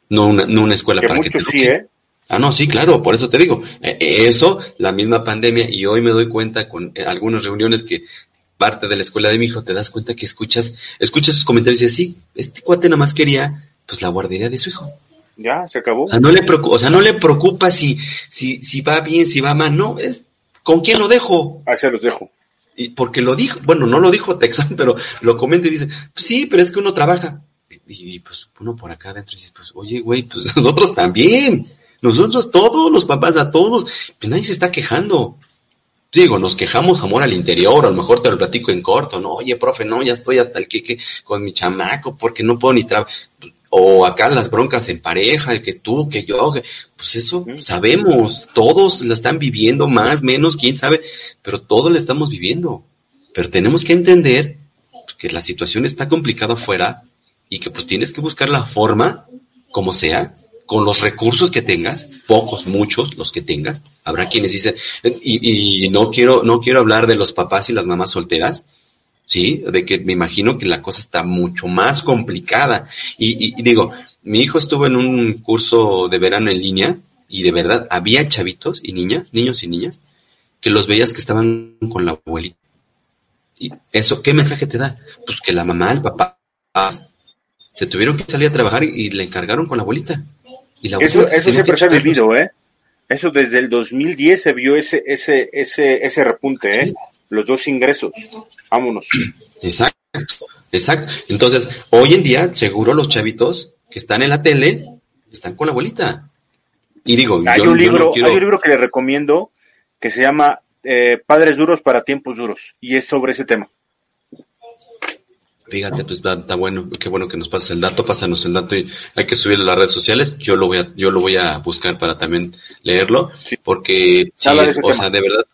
C: no una, no una escuela
D: que
C: para que
D: te sí, ¿eh?
C: Ah, no, sí, claro, por eso te digo. Eso, la misma pandemia, y hoy me doy cuenta con algunas reuniones que parte de la escuela de mi hijo, te das cuenta que escuchas, escuchas sus comentarios y dices, sí, este cuate nada más quería, pues la guardería de su hijo.
D: Ya, se acabó.
C: O sea, no le preocupa, o sea, no le preocupa si, si, si va bien, si va mal, no, es, ¿con quién lo dejo?
D: Ahí se los dejo.
C: Y porque lo dijo, bueno, no lo dijo Texan, pero lo comenta y dice, pues sí, pero es que uno trabaja. Y, y pues uno por acá adentro dice, pues oye, güey, pues nosotros también. Nosotros todos, los papás, a todos, pues nadie se está quejando. Digo, nos quejamos amor al interior, a lo mejor te lo platico en corto, no, oye, profe, no, ya estoy hasta el queque con mi chamaco porque no puedo ni trabajar. O acá las broncas en pareja, que tú, que yo, que, pues eso sabemos, todos la están viviendo más, menos, quién sabe, pero todos la estamos viviendo. Pero tenemos que entender que la situación está complicada afuera y que pues tienes que buscar la forma, como sea, con los recursos que tengas, pocos, muchos, los que tengas. Habrá quienes dicen, y, y no quiero, no quiero hablar de los papás y las mamás solteras, sí, de que me imagino que la cosa está mucho más complicada. Y, y, y, digo, mi hijo estuvo en un curso de verano en línea y de verdad había chavitos y niñas, niños y niñas, que los veías que estaban con la abuelita. ¿Y eso qué mensaje te da? Pues que la mamá, el papá, se tuvieron que salir a trabajar y, y le encargaron con la abuelita. Y la
D: eso eso siempre se ha vivido, ¿eh? Eso desde el 2010 se vio ese ese ese ese repunte, ¿eh? Sí. Los dos ingresos. Vámonos.
C: Exacto, exacto. Entonces, hoy en día, seguro los chavitos que están en la tele están con la abuelita. Y digo,
D: hay
C: yo,
D: un libro,
C: yo no quiero...
D: hay un libro que le recomiendo que se llama eh, Padres duros para tiempos duros y es sobre ese tema.
C: Fíjate, pues está bueno, qué bueno que nos pases el dato, pásanos el dato y hay que subirlo a las redes sociales. Yo lo voy a, yo lo voy a buscar para también leerlo, sí. porque sí, es, o sea, de verdad,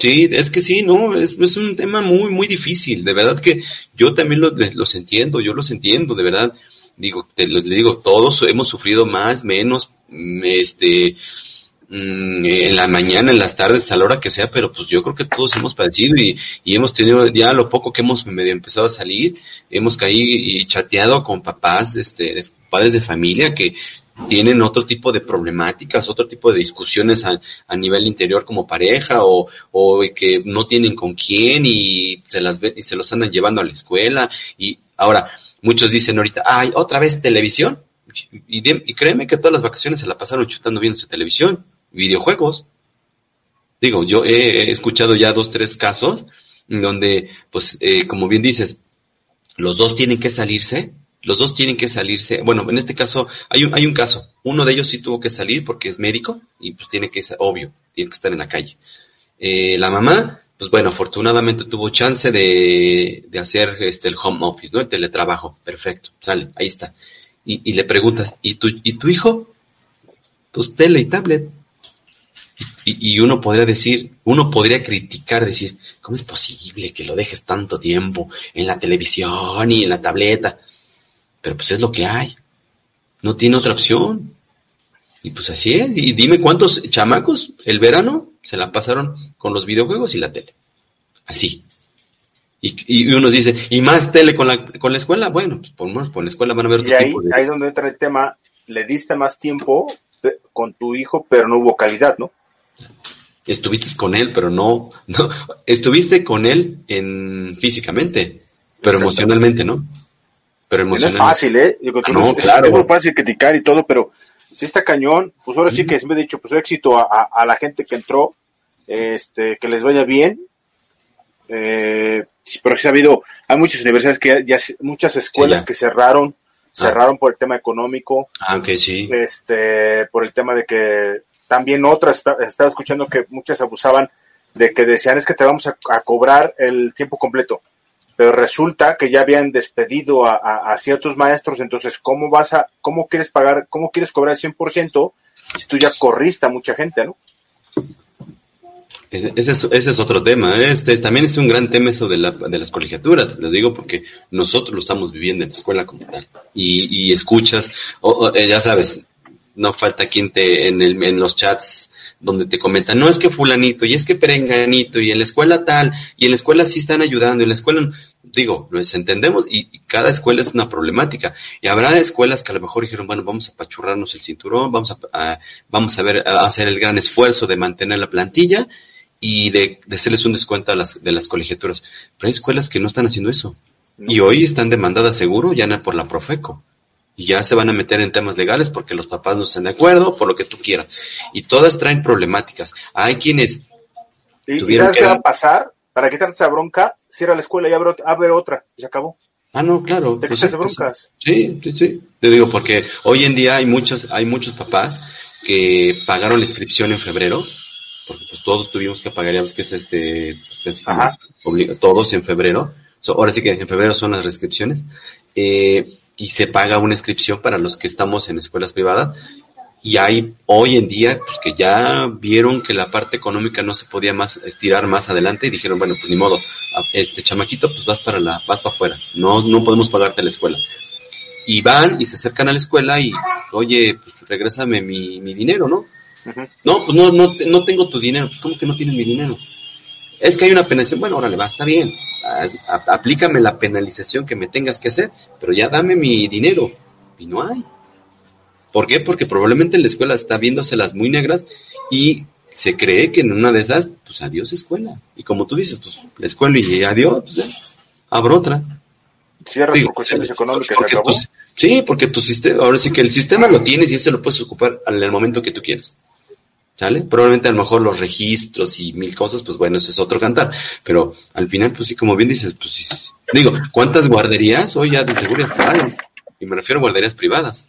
C: sí, es que sí, no, es, es, un tema muy, muy difícil. De verdad que yo también lo, los entiendo, yo los entiendo, de verdad. Digo, te lo digo, todos hemos sufrido más, menos, este, en la mañana, en las tardes, a la hora que sea, pero pues yo creo que todos hemos padecido y, y hemos tenido ya lo poco que hemos medio empezado a salir, hemos caído y chateado con papás, este, padres de familia que tienen otro tipo de problemáticas, otro tipo de discusiones a, nivel interior como pareja o, o, que no tienen con quién y se las y se los andan llevando a la escuela y ahora muchos dicen ahorita, ay, otra vez televisión y, y créeme que todas las vacaciones se la pasaron chutando viendo su televisión, videojuegos. Digo, yo he, escuchado ya dos, tres casos donde, pues, eh, como bien dices, los dos tienen que salirse los dos tienen que salirse. Bueno, en este caso hay un, hay un caso. Uno de ellos sí tuvo que salir porque es médico y pues tiene que ser obvio, tiene que estar en la calle. Eh, la mamá, pues bueno, afortunadamente tuvo chance de, de hacer este el home office, ¿no? El teletrabajo. Perfecto, sale, ahí está. Y, y le preguntas, ¿y tu, ¿y tu hijo? Pues tele y tablet. Y, y, uno podría decir, uno podría criticar, decir, ¿cómo es posible que lo dejes tanto tiempo en la televisión y en la tableta? Pero pues es lo que hay. No tiene otra opción. Y pues así es. Y dime cuántos chamacos el verano se la pasaron con los videojuegos y la tele. Así. Y, y uno dice, ¿y más tele con la, con la escuela? Bueno, pues por, por la escuela van a ver
D: otro y ahí, tipo de... ahí es donde entra el tema, le diste más tiempo con tu hijo, pero no hubo calidad, ¿no?
C: Estuviste con él, pero no, no, estuviste con él en físicamente, pero emocionalmente, ¿no?
D: Pero No es fácil, ¿eh? no, claro. Es muy fácil criticar y todo, pero si está cañón, pues ahora sí que me he dicho, pues éxito a, a, la gente que entró, este, que les vaya bien. Eh, pero sí ha habido, hay muchas universidades que ya, muchas escuelas que cerraron, ah. cerraron por el tema económico.
C: Aunque ah, sí.
D: Este, por el tema de que también otras, estaba escuchando que muchas abusaban de que decían es que te vamos a cobrar el tiempo completo pero resulta que ya habían despedido a, ciertos maestros, entonces, ¿cómo vas a, cómo quieres pagar, cómo quieres cobrar el 100% si tú ya corriste a mucha gente, ¿no?
C: Ese es, ese es otro tema. ¿eh? Este también es un gran tema eso de, la, de las colegiaturas. Les digo porque nosotros lo estamos viviendo en la escuela como tal. Y, y escuchas, o, eh, ya sabes, no falta quien te en, el, en los chats donde te comentan, no es que fulanito, y es que perenganito, y en la escuela tal, y en la escuela sí están ayudando, y en la escuela, digo, los entendemos, y, cada escuela es una problemática. Y habrá escuelas que a lo mejor dijeron, bueno, vamos a pachurrarnos el cinturón, vamos a, vamos a ver, a hacer el gran esfuerzo de mantener la plantilla, y de, de hacerles un descuento a las, de las colegiaturas. Pero hay escuelas que no están haciendo eso. Y hoy están demandadas seguro ya por la Profeco y ya se van a meter en temas legales porque los papás no están de acuerdo, por lo que tú quieras. Y todas traen problemáticas. Hay quienes...
D: ¿Y, sabes qué va a pasar? ¿Para qué tanta bronca? Cierra la escuela y abre, abre otra y se acabó.
C: Ah, no, claro.
D: ¿De pues, broncas?
C: Sí, sí, sí. Te digo, porque hoy en día hay muchos, hay muchos papás que pagaron la inscripción en febrero, porque pues todos tuvimos que pagar, ya ves que es este, pues, todos en febrero. ahora sí que en febrero son las restricciones. Eh, y se paga una inscripción para los que estamos en escuelas privadas. Y hay hoy en día pues que ya vieron que la parte económica no se podía más estirar más adelante y dijeron, bueno, pues ni modo, este chamaquito pues vas para la vas para afuera, no no podemos pagarte la escuela. Y van y se acercan a la escuela y, "Oye, pues regrésame mi, mi dinero, ¿no?" No, pues no, no, no tengo tu dinero. Pues, ¿Cómo que no tienes mi dinero? Es que hay una penalización. Bueno, órale, va, está bien aplícame la penalización que me tengas que hacer, pero ya dame mi dinero. Y no hay. ¿Por qué? Porque probablemente la escuela está viéndoselas muy negras y se cree que en una de esas, pues adiós escuela. Y como tú dices, pues la escuela y adiós, pues abro otra.
D: Cierra por cuestiones económicas.
C: sí, porque tu sistema, ahora sí que el sistema lo tienes y ese lo puedes ocupar en el momento que tú quieras. ¿Sale? Probablemente a lo mejor los registros y mil cosas, pues bueno, ese es otro cantar. Pero al final, pues sí, como bien dices, pues sí. Digo, ¿cuántas guarderías hoy ya de seguridad? Y me refiero a guarderías privadas.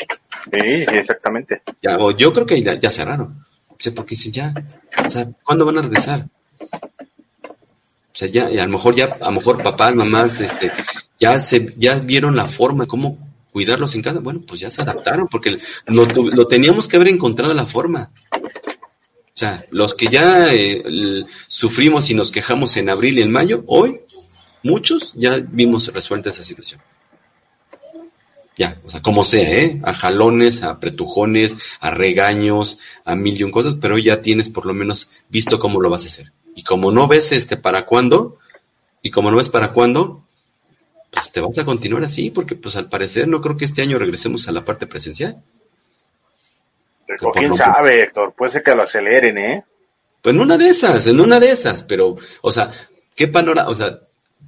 D: Sí, exactamente.
C: Ya, o yo creo que ya, cerraron. O sea, porque dicen ya, o sea, ¿cuándo van a regresar? O sea, ya, a lo mejor ya, a lo mejor papás, mamás, este, ya se, ya vieron la forma de cómo cuidarlos en casa. Bueno, pues ya se adaptaron, porque lo, lo teníamos que haber encontrado la forma. Sea, los que ya eh, sufrimos y nos quejamos en abril y en mayo, hoy, muchos ya vimos resuelta esa situación. Ya, o sea, como sea, ¿eh? A jalones, a pretujones, a regaños, a mil y un cosas, pero ya tienes por lo menos visto cómo lo vas a hacer. Y como no ves este para cuándo, y como no ves para cuándo, pues te vas a continuar así, porque pues al parecer no creo que este año regresemos a la parte presencial.
D: O quién sabe, Héctor, puede ser que lo aceleren, ¿eh?
C: Pues en una de esas, en una de esas, pero, o sea, ¿qué panorama? O sea,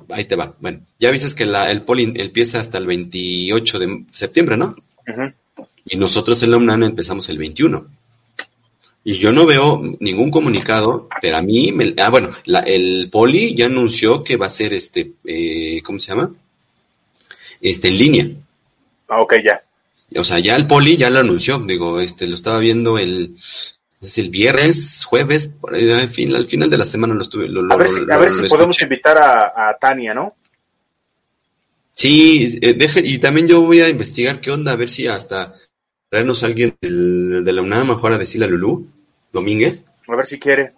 C: ahí te va. Bueno, ya viste que la, el poli empieza hasta el 28 de septiembre, ¿no? Y nosotros en la UNAM empezamos el 21. Y yo no veo ningún comunicado, pero a mí, me, ah, bueno, la, el poli ya anunció que va a ser este, eh, ¿cómo se llama? Este, en línea.
D: Ah, ok, ya.
C: O sea, ya el poli ya lo anunció, digo, este, lo estaba viendo el, es el viernes, jueves, por ahí, al, fin, al final de la semana lo estuve.
D: a ver si, a ver si podemos invitar a, a, Tania, ¿no?
C: Sí, eh, deje, y también yo voy a investigar qué onda, a ver si hasta traernos a alguien del, de la UNAM, mejor a decirle a Lulú, Domínguez.
D: A ver si quiere.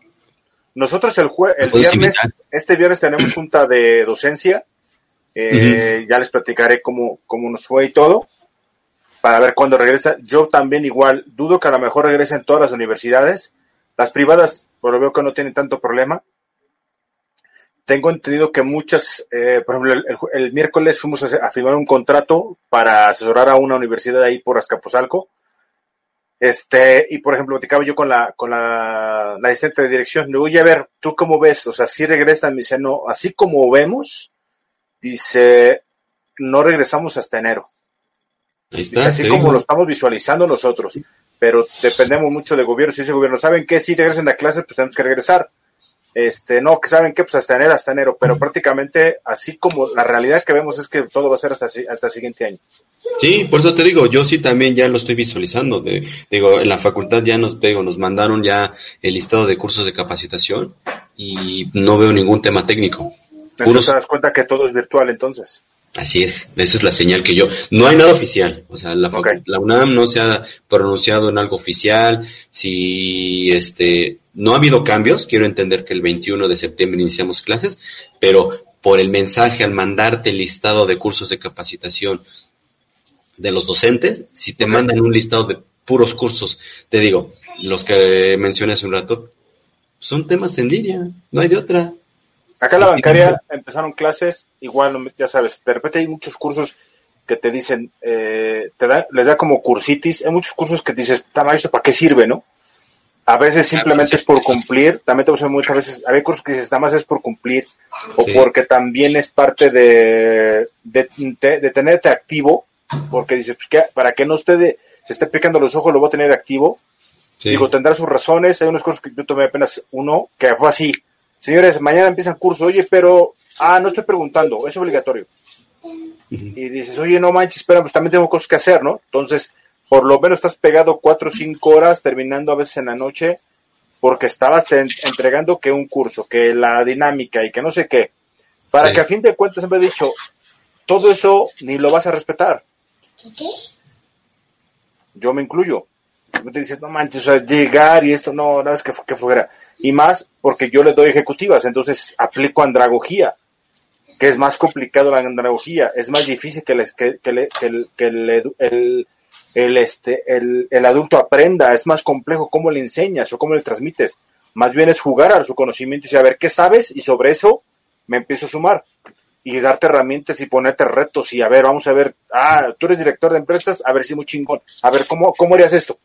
D: Nosotros el, jue el viernes, este viernes tenemos junta de docencia. Eh, Ya les platicaré cómo, cómo nos fue y todo para ver cuándo regresa. Yo también igual dudo que a lo mejor regresen todas las universidades. Las privadas, por lo veo que no tienen tanto problema. Tengo entendido que muchas, eh, por ejemplo, el, miércoles fuimos a, firmar un contrato para asesorar a una universidad ahí por Azcapotzalco. Este, y por ejemplo, platicaba yo con la, con la, la asistente de dirección. Digo, oye, a ver, ¿tú cómo ves? O sea, si regresan, me dice, no, así como vemos, dice, no regresamos hasta enero así como lo estamos visualizando nosotros, pero dependemos mucho de gobierno. Si ese gobierno saben que si regresen a clases, pues tenemos que regresar. Este, no, que saben que pues hasta enero, hasta enero, pero prácticamente así como la realidad que vemos es que todo va a ser hasta, hasta el siguiente año.
C: Sí, por eso te digo, yo sí también ya lo estoy visualizando. De, digo, en la facultad ya nos, digo, nos mandaron ya el listado de cursos de capacitación y no veo ningún tema técnico.
D: Puros... ¿Te das cuenta que todo es virtual entonces?
C: Así es, esa es la señal que yo. No hay nada oficial, o sea, la, la, UNAM no se ha pronunciado en algo oficial. Si este no ha habido cambios, quiero entender que el 21 de septiembre iniciamos clases, pero por el mensaje al mandarte el listado de cursos de capacitación de los docentes, si te mandan un listado de puros cursos, te digo, los que mencioné hace un rato, son temas en línea, no hay de otra.
D: Acá en la bancaria empezaron clases, igual, ya sabes, de repente hay muchos cursos que te dicen, eh, te da, les da como cursitis, hay muchos cursos que dices, ¿esto para qué sirve, no? A veces simplemente es por cumplir, también te muchas veces, hay cursos que dices, nada más es por cumplir, o porque también es parte de, de, tenerte activo, porque dices, pues, para que no esté se esté picando los ojos, lo voy a tener activo. Digo, tendrá sus razones, hay unos cursos que yo tomé apenas uno, que fue así, señores, mañana empieza el curso, oye, pero, ah, no estoy preguntando, es obligatorio. Y dices, oye, no manches, espera, pues también tengo cosas que hacer, ¿no? Entonces, por lo menos estás pegado cuatro o cinco horas, terminando a veces en la noche, porque estabas entregando que un curso, que la dinámica y que no sé qué, para que a fin de cuentas me he dicho, todo eso ni lo vas a respetar. ¿Qué? Yo me incluyo. Te dices, no manches, o sea, llegar y esto, no, no es que, que fuera y más porque yo le doy ejecutivas, entonces aplico andragogía, que es más complicado la andragogía, es más difícil que, les, que, que, que, el, el, el, este, el, el adulto aprenda, es más complejo cómo le enseñas o cómo le transmites, más bien es jugar a su conocimiento y saber qué sabes y sobre eso me empiezo a sumar y darte herramientas y ponerte retos y a ver, vamos a ver, ah, tú eres director de empresas, a ver si muy chingón, a ver, ¿cómo, cómo harías esto?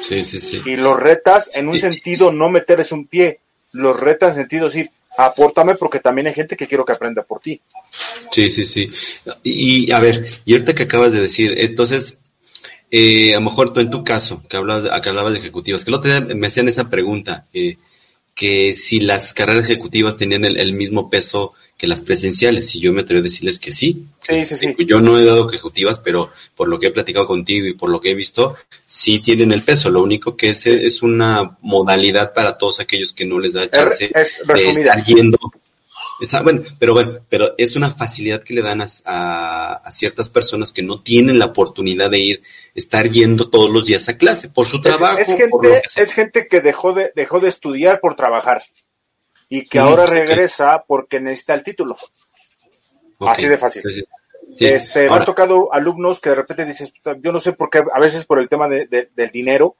C: Sí, sí, sí.
D: Y los retas en un sentido no meterles un pie, los retas en sentido decir, apórtame porque también hay gente que quiero que aprenda por ti.
C: Sí, sí, sí. Y, a ver, y ahorita que acabas de decir, entonces, eh, a lo mejor tú en tu caso, que hablabas, que hablabas de ejecutivas, que el otro día me hacían esa pregunta, eh, que si las carreras ejecutivas tenían el mismo peso que las presenciales. Y yo me atrevo a decirles que sí.
D: Sí, sí, sí.
C: Yo no he dado ejecutivas, pero por lo que he platicado contigo y por lo que he visto, sí tienen el peso. Lo único que es, es una modalidad para todos aquellos que no les da chance de estar yendo. bueno, pero bueno, pero es una facilidad que le dan a, a, ciertas personas que no tienen la oportunidad de ir, estar yendo todos los días a clase por su trabajo.
D: Es, gente, es gente que dejó de, dejó de estudiar por trabajar y que ahora regresa porque necesita el título. Así de fácil. Este, me han tocado alumnos que de repente dices, yo no sé por qué, a veces por el tema de, del dinero,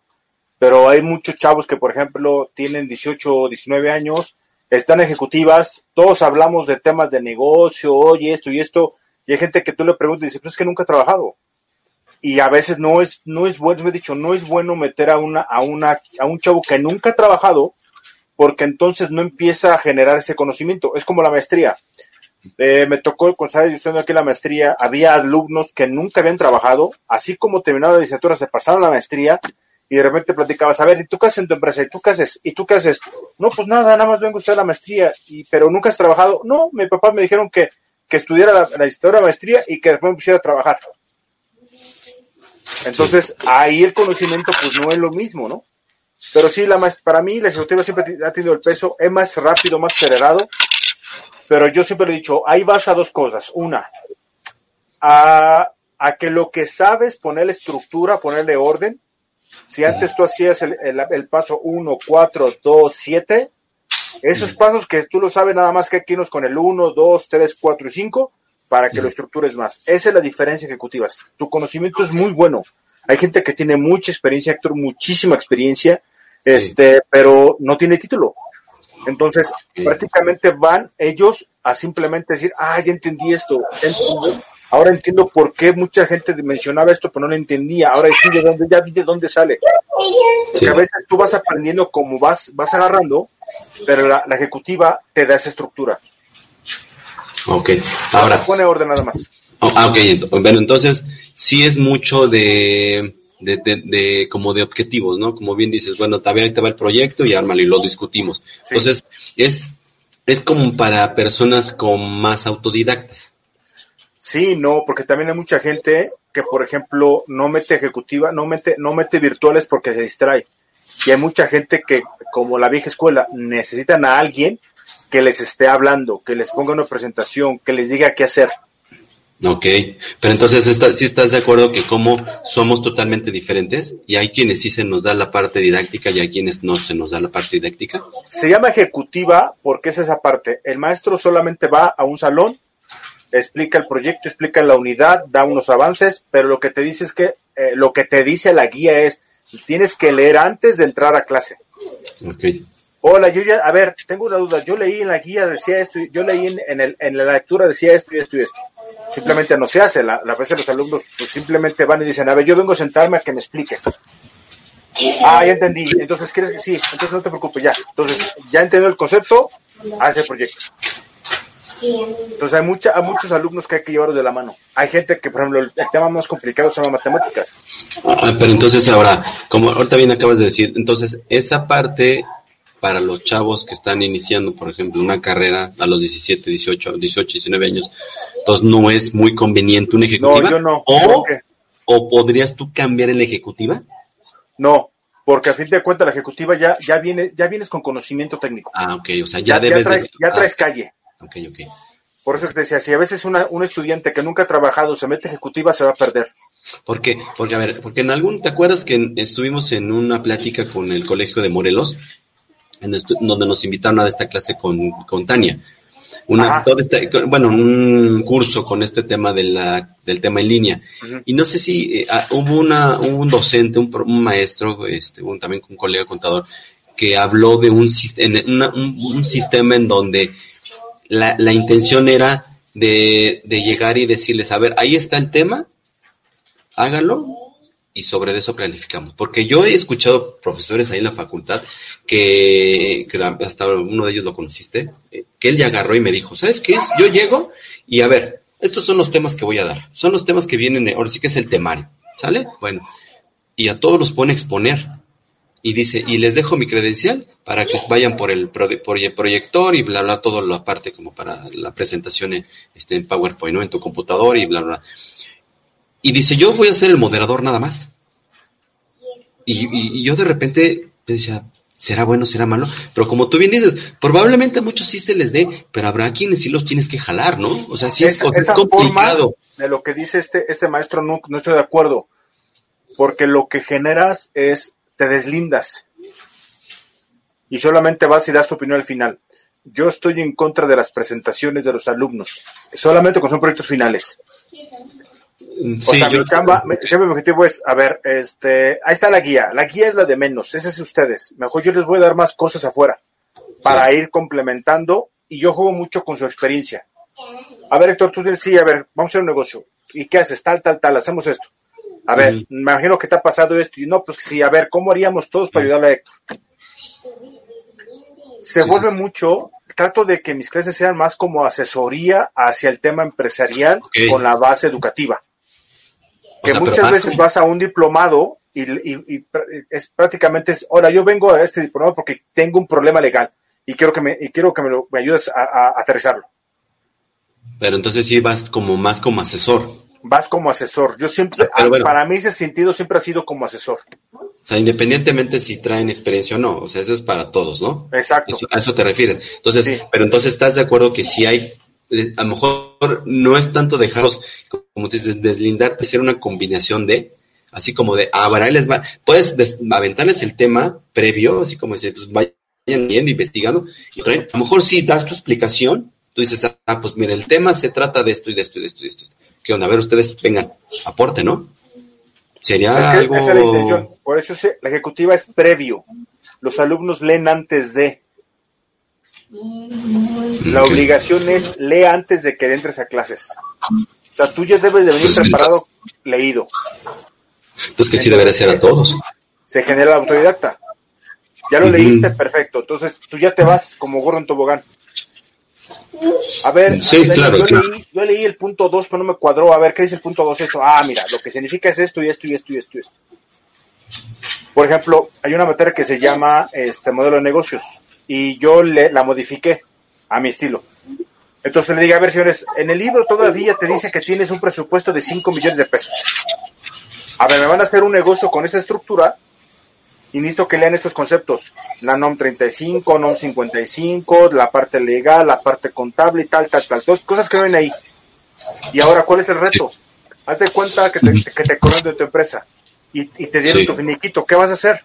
D: pero hay muchos chavos que, por ejemplo, tienen 18 o 19 años, están ejecutivas, todos hablamos de temas de negocio, oye, esto y esto, y hay gente que tú le preguntas y dices, pues es que nunca he trabajado. y a veces no es, no es bueno, me he dicho, no es bueno meter a una, a una, a un chavo que nunca ha trabajado, porque entonces no empieza a generar ese conocimiento. Es como la maestría. Eh, me tocó, estaba estudiando aquí la maestría, había alumnos que nunca habían trabajado, así como terminaron la licenciatura, se pasaron la maestría y de repente platicabas, a ver, ¿y tú qué haces en tu empresa? ¿Y tú qué haces? ¿Y tú qué haces? No, pues nada, nada más vengo a estudiar la maestría, y, pero nunca has trabajado. No, mi papá me dijeron que, que estudiara la, la licenciatura maestría y que después me pusiera a trabajar. Entonces, ahí el conocimiento pues no es lo mismo, ¿no? Pero sí, la más, para mí la ejecutiva siempre ha tenido el peso, es más rápido, más acelerado, pero yo siempre le he dicho, ahí vas a dos cosas. Una, a, a que lo que sabes, ponerle estructura, ponerle orden. Si antes tú hacías el, el, el paso 1, 4, 2, 7, esos pasos que tú lo sabes nada más que aquí nos con el 1, 2, 3, 4 y 5, para que lo estructures más. Esa es la diferencia ejecutiva. Tu conocimiento es muy bueno. Hay gente que tiene mucha experiencia, Héctor, muchísima experiencia, este, pero no tiene título. Entonces, prácticamente van ellos a simplemente decir, ah, ya entendí esto, ya entendí. ahora entiendo por qué mucha gente mencionaba esto, pero no lo entendía, ahora sí de dónde, ya vi de dónde sale. Porque a veces tú vas aprendiendo como vas, vas agarrando, pero la, la ejecutiva te da esa estructura.
C: Ok, ahora.
D: Pone orden nada más.
C: Ah, ok, bueno, entonces, sí es mucho de, de, de, de, como de objetivos, ¿no? Como bien dices, bueno, también te va el proyecto y ármalo y lo discutimos. Sí. Entonces, es, es como para personas con más autodidactas.
D: Sí, no, porque también hay mucha gente que, por ejemplo, no mete ejecutiva, no mete, no mete virtuales porque se distrae. Y hay mucha gente que, como la vieja escuela, necesitan a alguien que les esté hablando, que les ponga una presentación, que les diga qué hacer.
C: Ok, pero entonces está, sí estás de acuerdo que como somos totalmente diferentes y hay quienes sí se nos da la parte didáctica y hay quienes no se nos da la parte didáctica.
D: Se llama ejecutiva porque es esa parte. El maestro solamente va a un salón, explica el proyecto, explica la unidad, da unos avances, pero lo que te dice es que eh, lo que te dice la guía es tienes que leer antes de entrar a clase.
C: Ok.
D: Hola, yo ya, a ver, tengo una duda. Yo leí en la guía decía esto, yo leí en, el, en la lectura decía esto y esto y esto. Simplemente no se hace. La, la vez los alumnos pues, simplemente van y dicen, a ver, yo vengo a sentarme a que me expliques. Ah, ya entendí. Entonces, ¿quieres que sí? Entonces no te preocupes, ya. Entonces, ya entendió el concepto, haz el proyecto. Entonces hay mucha, hay muchos alumnos que hay que llevarlos de la mano. Hay gente que, por ejemplo, el tema más complicado son las matemáticas.
C: Ah, pero entonces ahora, como ahorita bien acabas de decir, entonces esa parte para los chavos que están iniciando, por ejemplo, una carrera a los 17, 18, 18, 19 años, entonces no es muy conveniente una ejecutiva.
D: No, yo no.
C: O, o podrías tú cambiar en la ejecutiva?
D: No, porque a fin de cuentas la ejecutiva ya, ya viene, ya vienes con conocimiento técnico.
C: Ah, ok, o sea, ya, ya debes
D: ya traes,
C: de...
D: ya traes
C: ah,
D: calle.
C: Ok, ok.
D: Por eso que te decía, si a veces una, un estudiante que nunca ha trabajado se mete ejecutiva, se va a perder.
C: ¿Por qué? Porque, a ver, porque en algún, ¿te acuerdas que en- estuvimos en una plática con el colegio de Morelos? En donde nos invitaron a esta clase con, con Tania. Una, todo este- bueno, un curso con este tema de la, del tema en línea. Y no sé si eh, ah, hubo una, hubo un docente, un, un maestro, este, un, también un colega contador, que habló de un, una- un, un sistema en donde la, la intención era de, de llegar y decirles, a ver, ahí está el tema, háganlo y sobre eso planificamos. Porque yo he escuchado profesores ahí en la facultad que, que hasta uno de ellos lo conociste, eh, que él ya agarró y me dijo, ¿sabes qué es? Yo llego y a ver, estos son los temas que voy a dar. Son los temas que vienen, ahora sí que es el temario. ¿Sale? Bueno. Y a todos los pone a exponer. Y dice, y les dejo mi credencial para que vayan por el proye- proye- proyector y bla, bla, todo lo aparte como para la presentación en, este, en PowerPoint, ¿no? En tu computador y bla, bla. Y dice, yo voy a ser el moderador nada más. Y, y- y yo de repente decía, ¿será bueno, será malo? Pero como tú bien dices, probablemente a muchos sí se les dé, pero habrá quienes sí los tienes que jalar, ¿no? O sea, sí es,
D: Esa-
C: complicado.
D: forma de lo que dice este, este maestro no, no estoy de acuerdo. Porque lo que generas es, te deslindas. Y solamente vas y das tu opinión al final. Yo estoy en contra de las presentaciones de los alumnos. Solamente cuando son proyectos finales. O
C: Sí,
D: sea,
C: yo-
D: mi mi- siempre mi objetivo es, a ver, este, ahí está la guía. La guía es la de menos, ese es ustedes. Mejor yo les voy a dar más cosas afuera para ir complementando y yo juego mucho con su experiencia. A ver, Héctor, tú dices, sí, a ver, vamos a hacer un negocio. ¿Y qué haces? Tal, tal, tal, hacemos esto. A ver, me imagino que te ha pasado esto y no, pues sí, a ver, ¿cómo haríamos todos para ayudarle a Héctor? Se vuelve mucho, trato de que mis clases sean más como asesoría hacia el tema empresarial con la base educativa. Que muchas veces vas a un diplomado y, es prácticamente es, ahora yo vengo a este diplomado porque tengo un problema legal y quiero que me, y quiero que me, lo, me ayudes a aterrizarlo.
C: Pero entonces sí vas como más como asesor.
D: Vas como asesor. Yo siempre, para mí ese sentido siempre ha sido como asesor.
C: O sea, independientemente si traen experiencia o no, o sea, eso es para todos, ¿no?
D: Exacto.
C: a eso te refieres. Entonces, pero entonces estás de acuerdo que si hay, eh, a lo mejor no es tanto dejarlos, como dices, deslindarte, ser una combinación de, así como de, ah, bueno, les va, puedes aventarles el tema previo, así como decir, pues vayan viendo, investigando, y traen, a lo mejor sí das tu explicación, tú dices, ah, pues mira, el tema se trata de esto y de esto y de esto y de esto. ¿Qué onda? A ver, ustedes vengan, aporte, ¿no? Sería algo...
D: Esa es la intención. Por eso la ejecutiva es previo. Los alumnos leen antes de. La obligación es lee antes de que entres a clases. Sea, tú ya debes de venir pues, preparado, leído.
C: Pues que sí debería ser a todos.
D: Se genera la autodidacta. Ya lo leíste, perfecto. Entonces tú ya te vas como gorro en tobogán. A ver, yo, Leí, el punto 2, pero no me cuadró. A ver, ¿qué dice el punto 2 esto? Ah, mira, lo que significa es esto y esto y esto y esto y esto. Por ejemplo, hay una materia que se llama este modelo de negocios y yo le, la modifiqué a mi estilo. Entonces le digo, a ver, señores, en el libro todavía te dice que tienes un presupuesto de 5 millones de pesos. A ver, me van a hacer un negocio con esa estructura y necesito que lean estos conceptos, la NOM 35, NOM 55, la parte legal, la parte contable y tal, tal, tal, dos cosas que no ven ahí. Y ahora, ¿cuál es el reto? Haz de cuenta que te, que te de tu empresa y, te dieron tu finiquito, ¿qué vas a hacer?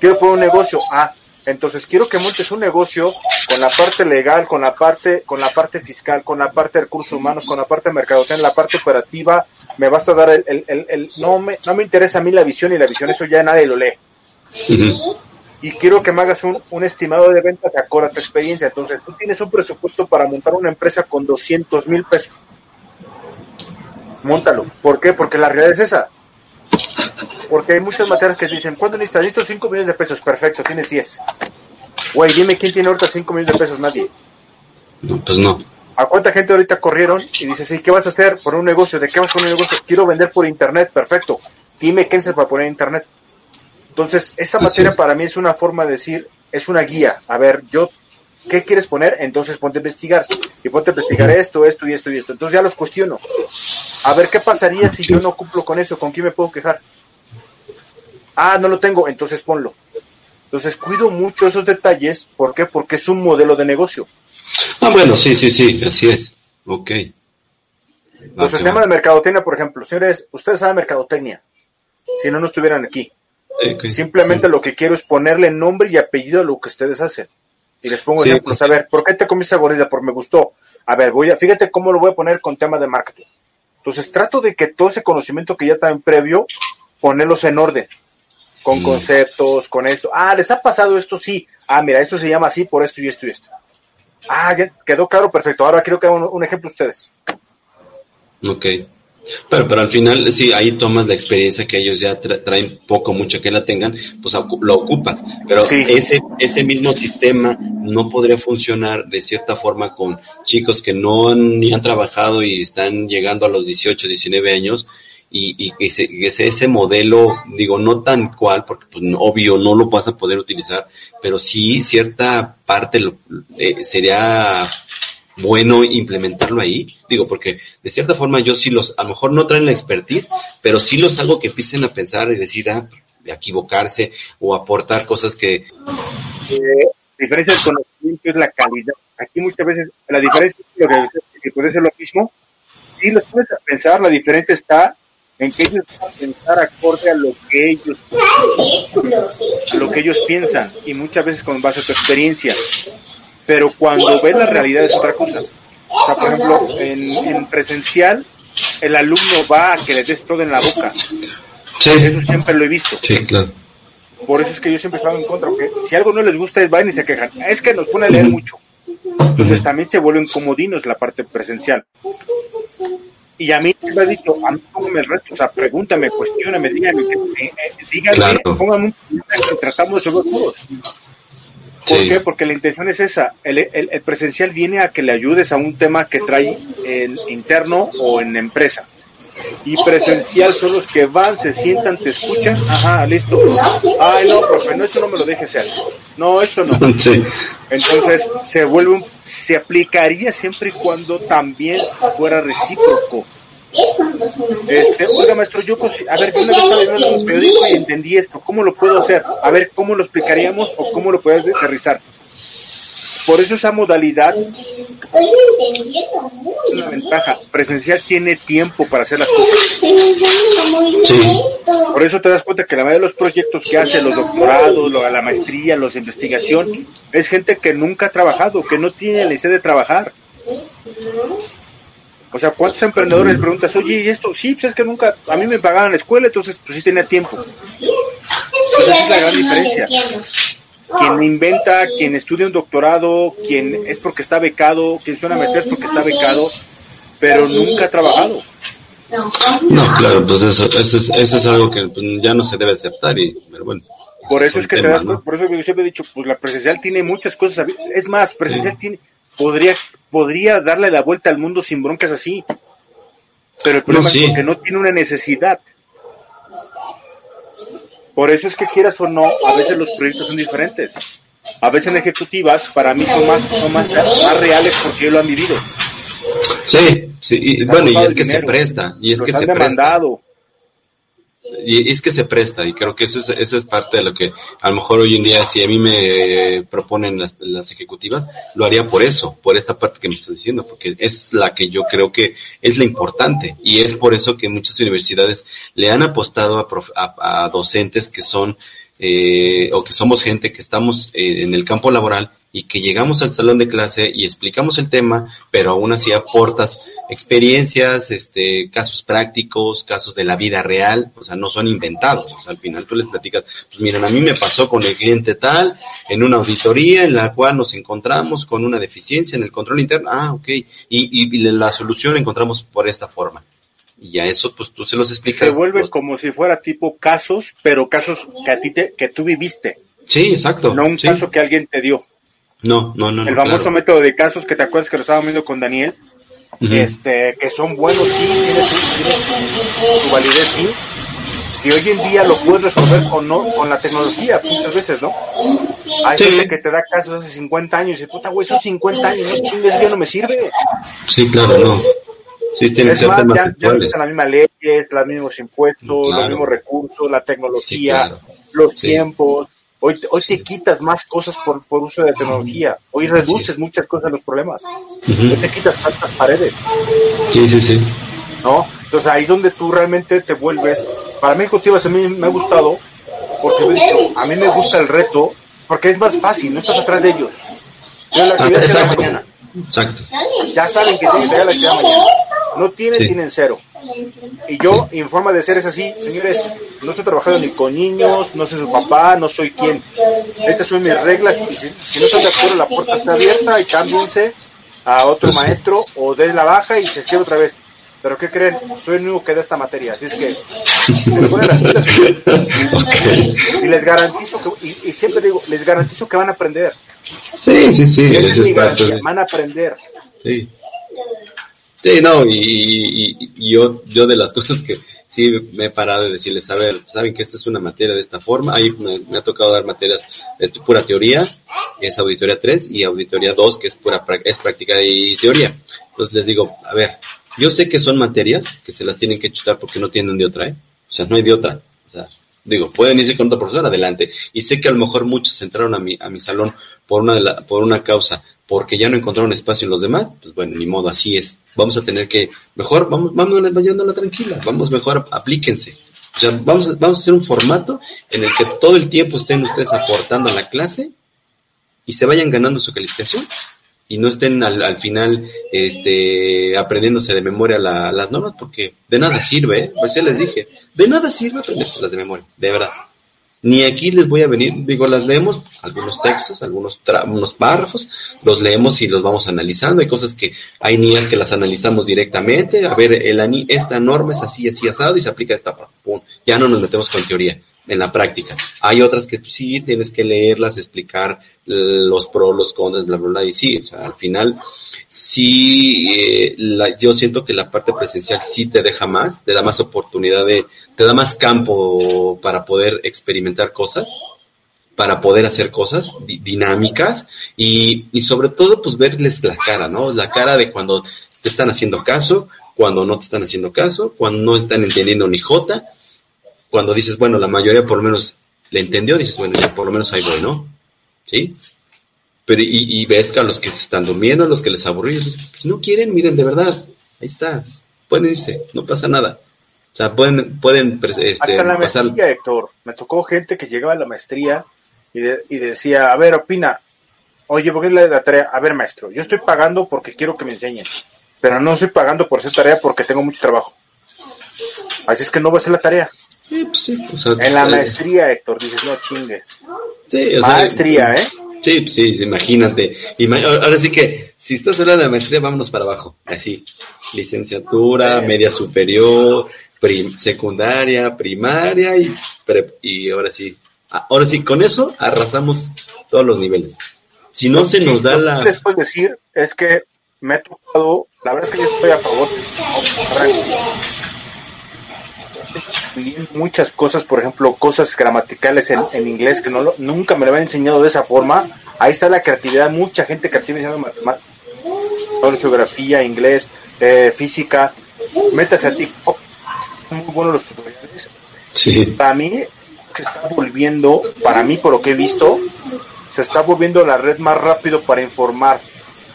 D: Quiero poner un negocio, ah, entonces quiero que montes un negocio con la parte legal, con la parte, con la parte fiscal, con la parte de recursos humanos, con la parte de mercadotecnia, la parte operativa, me vas a dar el, el, el, el, no me, no me interesa a mí la visión y la visión, eso ya nadie lo lee y quiero que me hagas un, un estimado de venta de acuerdo a tu experiencia. Entonces, tú tienes un presupuesto para montar una empresa con 200 mil pesos. Móntalo. ¿Por qué? Porque la realidad es esa. Porque hay muchas materias que dicen, ¿cuándo necesitas? Necesito 5 millones de pesos. Perfecto, tienes 10. Güey, dime quién tiene ahorita 5 millones de pesos. Nadie.
C: No, pues no.
D: ¿A cuánta gente ahorita corrieron y dice, sí, ¿qué vas a hacer por un negocio? ¿De qué vas a poner un negocio? Quiero vender por internet. Perfecto. Dime qué se para poner internet. Entonces, esa materia para mí es una forma de decir, es una guía. A ver, yo, ¿qué quieres poner? Entonces ponte a investigar. Y ponte a investigar esto, esto y esto y esto. Entonces ya los cuestiono. A ver, ¿qué pasaría si yo no cumplo con eso? ¿Con quién me puedo quejar? Ah, no lo tengo, entonces ponlo. Entonces cuido mucho esos detalles. ¿Por qué? Porque es un modelo de negocio.
C: Ah, bueno, sí, sí, sí, así es. Ok.
D: Entonces, el tema de mercadotecnia, por ejemplo, señores, ustedes saben mercadotecnia. Si no, no estuvieran aquí. Simplemente lo que quiero es ponerle nombre y apellido a lo que ustedes hacen. Y les pongo ejemplos. A ver, ¿por qué te comiste esa gordita? Porque me gustó. A ver, voy a, fíjate cómo lo voy a poner con tema de marketing. Entonces trato de que todo ese conocimiento que ya está en previo, ponerlos en orden. Con conceptos, con esto. Ah, ¿les ha pasado esto? Sí. Ah, mira, esto se llama así por esto y esto y esto. Ah, ya quedó claro, perfecto. Ahora quiero que hagan un, ejemplo ustedes.
C: Ok. Pero, pero al final, sí, ahí tomas la experiencia que ellos ya traen poco, mucho que la tengan, pues lo ocupas. Pero ese, ese mismo sistema no podría funcionar de cierta forma con chicos que no han, ni han trabajado y están llegando a los 18, 19 años y, y ese, ese, ese modelo, digo, no tan cual, porque pues, obvio no lo vas a poder utilizar, pero sí cierta parte lo, eh, sería bueno implementarlo ahí? Digo, porque de cierta forma yo sí los, a lo mejor no traen la expertise, pero sí los hago que empiecen a pensar y decir, ah, equivocarse o aportar cosas que...
D: Eh, la diferencia del conocimiento es la calidad. Aquí muchas veces la diferencia es que, puede ser lo mismo. Si los puedes pensar, la diferencia está en que ellos van a pensar acorde a lo que ellos a lo que ellos piensan y muchas veces con base a tu experiencia pero cuando ves la realidad es otra cosa. O sea, por ejemplo, en, presencial, el alumno va a que le des todo en la boca. Sí. Eso siempre lo he visto.
C: Sí, claro.
D: Por eso es que yo siempre estaba en contra, porque si algo no les gusta, van y se quejan. Es que nos pone a leer mucho. Entonces también se vuelven comodinos la parte presencial. Y a mí me ha dicho, a mí póngame el reto, o sea, pregúntame, cuestioname, dígame, eh, eh, dígame,
C: Claro.
D: póngame un problema que tratamos de resolver todos. ¿Por
C: Sí.
D: qué? Porque la intención es esa. El, el- el presencial viene a que le ayudes a un tema que trae en interno o en empresa. Y presencial son los que van, se sientan, te escuchan. Ajá, listo. Ay, no, profe, no, eso no me lo deje ser. No, esto no.
C: Sí,
D: Entonces se vuelve un, se aplicaría siempre y cuando también fuera recíproco. Este, oiga maestro, yo a ver, yo una vez estaba leyendo un periódico y entendí esto, ¿cómo lo puedo hacer? A ver, ¿cómo lo explicaríamos o cómo lo puedes aterrizar? Por eso esa modalidad
E: Estoy entendiendo muy
D: es una ventaja. Presencial tiene tiempo para hacer las cosas.
C: Sí.
D: Por eso te das cuenta que la mayoría de los proyectos que hace, los doctorados, lo- la maestría, los de investigación, es gente que nunca ha trabajado, que no tiene la idea de trabajar. O sea, ¿cuántos emprendedores preguntas, oye, ¿y esto? Sí, pues es que nunca, a mí me pagaban la escuela, entonces pues sí tenía tiempo. Pues esa es la gran diferencia. Quien inventa, quien estudia un doctorado, quien es porque está becado, quien una maestría es porque está becado, pero nunca ha trabajado.
C: no, claro, pues eso, eso, es, eso es algo que pues, ya no se debe aceptar, y, pero bueno.
D: Por eso es que te das,
C: ¿no?
D: por eso que yo siempre he dicho, pues la presencial tiene muchas cosas. Es más, presencial tiene, podría, podría darle la vuelta al mundo sin broncas así. Pero el problema
C: sí.
D: es porque no tiene una necesidad. Por eso es que quieras o no, a veces los proyectos son diferentes. A veces en ejecutivas, para mí son más, son más, más reales porque ellos lo han vivido.
C: Sí, sí, y, bueno, y es que se presta, y es que se presta.
D: demandado.
C: Y es que se presta, y creo que eso es, eso es parte de lo que a lo mejor hoy en día, si a mí me proponen las, las ejecutivas, lo haría por eso, por esta parte que me estás diciendo, porque es la que yo creo que es la importante, y es por eso que muchas universidades le han apostado a, a docentes que son, eh, o que somos gente que estamos eh, en el campo laboral y que llegamos al salón de clase y explicamos el tema, pero aún así aportas experiencias, este, casos prácticos, casos de la vida real, o sea, no son inventados, o sea, al final tú les platicas, pues miren, a mí me pasó con el cliente tal, en una auditoría en la cual nos encontramos con una deficiencia en el control interno, ah, ok, y, y, y la solución la encontramos por esta forma. Y a eso, pues tú se los explicas.
D: Se vuelve
C: los-
D: como si fuera tipo casos, pero casos que a ti te, que tú viviste,
C: Sí, exacto.
D: no un
C: sí.
D: caso que alguien te dio.
C: No, no, no.
D: el famoso
C: claro.
D: método de casos que te acuerdas que lo estábamos viendo con Daniel, Este, que son buenos, sí, tiene su, tiene validez, sí, y hoy en día lo puedes resolver con, no, con la tecnología, muchas veces, ¿no? Hay
C: Sí.
D: gente que te da casos hace 50 años y dice, puta, güey, son 50 años, no chingues, ya no me sirve.
C: Sí, claro, no. Sí, tienen que
D: Es
C: ser
D: más, ya, ya no las mismas leyes, los mismos impuestos,
C: Claro.
D: los mismos recursos, la tecnología,
C: Sí, claro.
D: los
C: Sí.
D: tiempos. Hoy, te- hoy te quitas más cosas por, por uso de tecnología. Hoy reduces
C: es.
D: muchas cosas de los problemas. No te quitas tantas paredes,
C: Sí, sí, sí.
D: ¿no? Entonces ahí donde tú realmente te vuelves. Para mí, ejecutivas a mí me ha gustado, porque dicho, a mí me gusta el reto, porque es más fácil, no estás atrás de ellos. Yo la actividad de la mañana.
C: Exacto.
D: Ya saben que tienen la actividad mañana. No tienen,
C: Sí.
D: tienen cero. Y yo, en forma de ser es así, señores, no estoy trabajando ni con niños, no soy su papá, no soy quien. Estas son mis reglas y si, si no están de acuerdo, la puerta está abierta y cámbiense a otro
C: Pues
D: maestro o den la baja y se escribe otra vez. Pero ¿qué creen? Soy el único que da esta materia, así es que se me ponen las pilas. Y les garantizo que, y, y siempre digo, les garantizo que van a aprender.
C: Sí, sí, sí.
D: Es mi
C: es
D: garantía, van a aprender.
C: Sí. Sí, no, y, yo, yo de las cosas que sí me he parado de decirles, a ver, saben que esta es una materia de esta forma, ahí me, ha tocado dar materias de pura teoría, que es auditoría 3, y auditoría 2, que es pura es práctica y teoría. Entonces les digo, a ver, yo sé que son materias que se las tienen que chutar porque no tienen de otra, ¿eh? O sea, no hay de otra. O sea, digo, pueden irse con otro profesor, adelante. Y sé que a lo mejor muchos entraron a mi, a mi salón por una, de la, por una causa, porque ya no encontraron espacio en los demás, pues bueno, ni modo, así es. Vamos a tener que, mejor, vamos, vamos la tranquila, vamos mejor, aplíquense. O sea, vamos, a- vamos a hacer un formato en el que todo el tiempo estén ustedes aportando a la clase y se vayan ganando su calificación y no estén al, al final este aprendiéndose de memoria la- las normas porque de nada sirve, ¿eh? pues ya les dije, de nada sirve aprendérselas de memoria, de verdad. Ni aquí les voy a venir, digo, las leemos, algunos textos, algunos unos párrafos, los leemos y los vamos analizando. Hay cosas que hay niñas que las analizamos directamente. A ver, el, esta norma es así, así asado y se aplica esta. Pum, ya no nos metemos con teoría en la práctica. Hay otras que sí tienes que leerlas, explicar los pros, los contras, bla, bla, bla, y sí, o sea, al final sí, eh, la, yo siento que la parte presencial sí te deja más, te da más oportunidad de, te da más campo para poder experimentar cosas, para poder hacer cosas dinámicas y, y sobre todo pues verles la cara, ¿no? La cara de cuando te están haciendo caso, cuando no te están haciendo caso, cuando no están entendiendo ni jota, cuando dices, bueno, la mayoría por lo menos le entendió, dices, bueno, ya por lo menos ahí voy, ¿no? ¿Sí? Pero y, ves que a los que se están durmiendo, a los que les aburrió, si no quieren, miren, de verdad, ahí está, pueden irse, no pasa nada. O sea, pueden, pueden este,
D: Hasta la maestría, Héctor, me tocó gente que llegaba a la maestría y, y decía, a ver, opina, oye, ¿por qué la, la tarea? A ver, maestro, yo estoy pagando porque quiero que me enseñen, pero no estoy pagando por hacer tarea porque tengo mucho trabajo. Así es que no voy a hacer la tarea.
C: Sí, pues sí.
D: en la maestría, Héctor, dices, no chingues. Sí, o maestría, ¿eh?
C: Sí, sí, imagínate. Ahora sí que, si estás hablando de maestría, vámonos para abajo. Así. Licenciatura, media superior, secundaria, primaria y, y ahora sí. Ahora sí, con eso arrasamos todos los niveles. Si no se nos da la...
D: Lo que les decir es que me ha tocado, la verdad es que yo estoy a favor muchas cosas, por ejemplo, cosas gramaticales en, en inglés que no nunca me lo habían enseñado de esa forma. Ahí está la creatividad, mucha gente creativa enseñando geografía, inglés, eh, física. Métase a TikTok, muy buenos los tutoriales.
C: Sí.
D: Para mí, se está volviendo, para mí, por lo que he visto, se está volviendo la red más rápido para informar,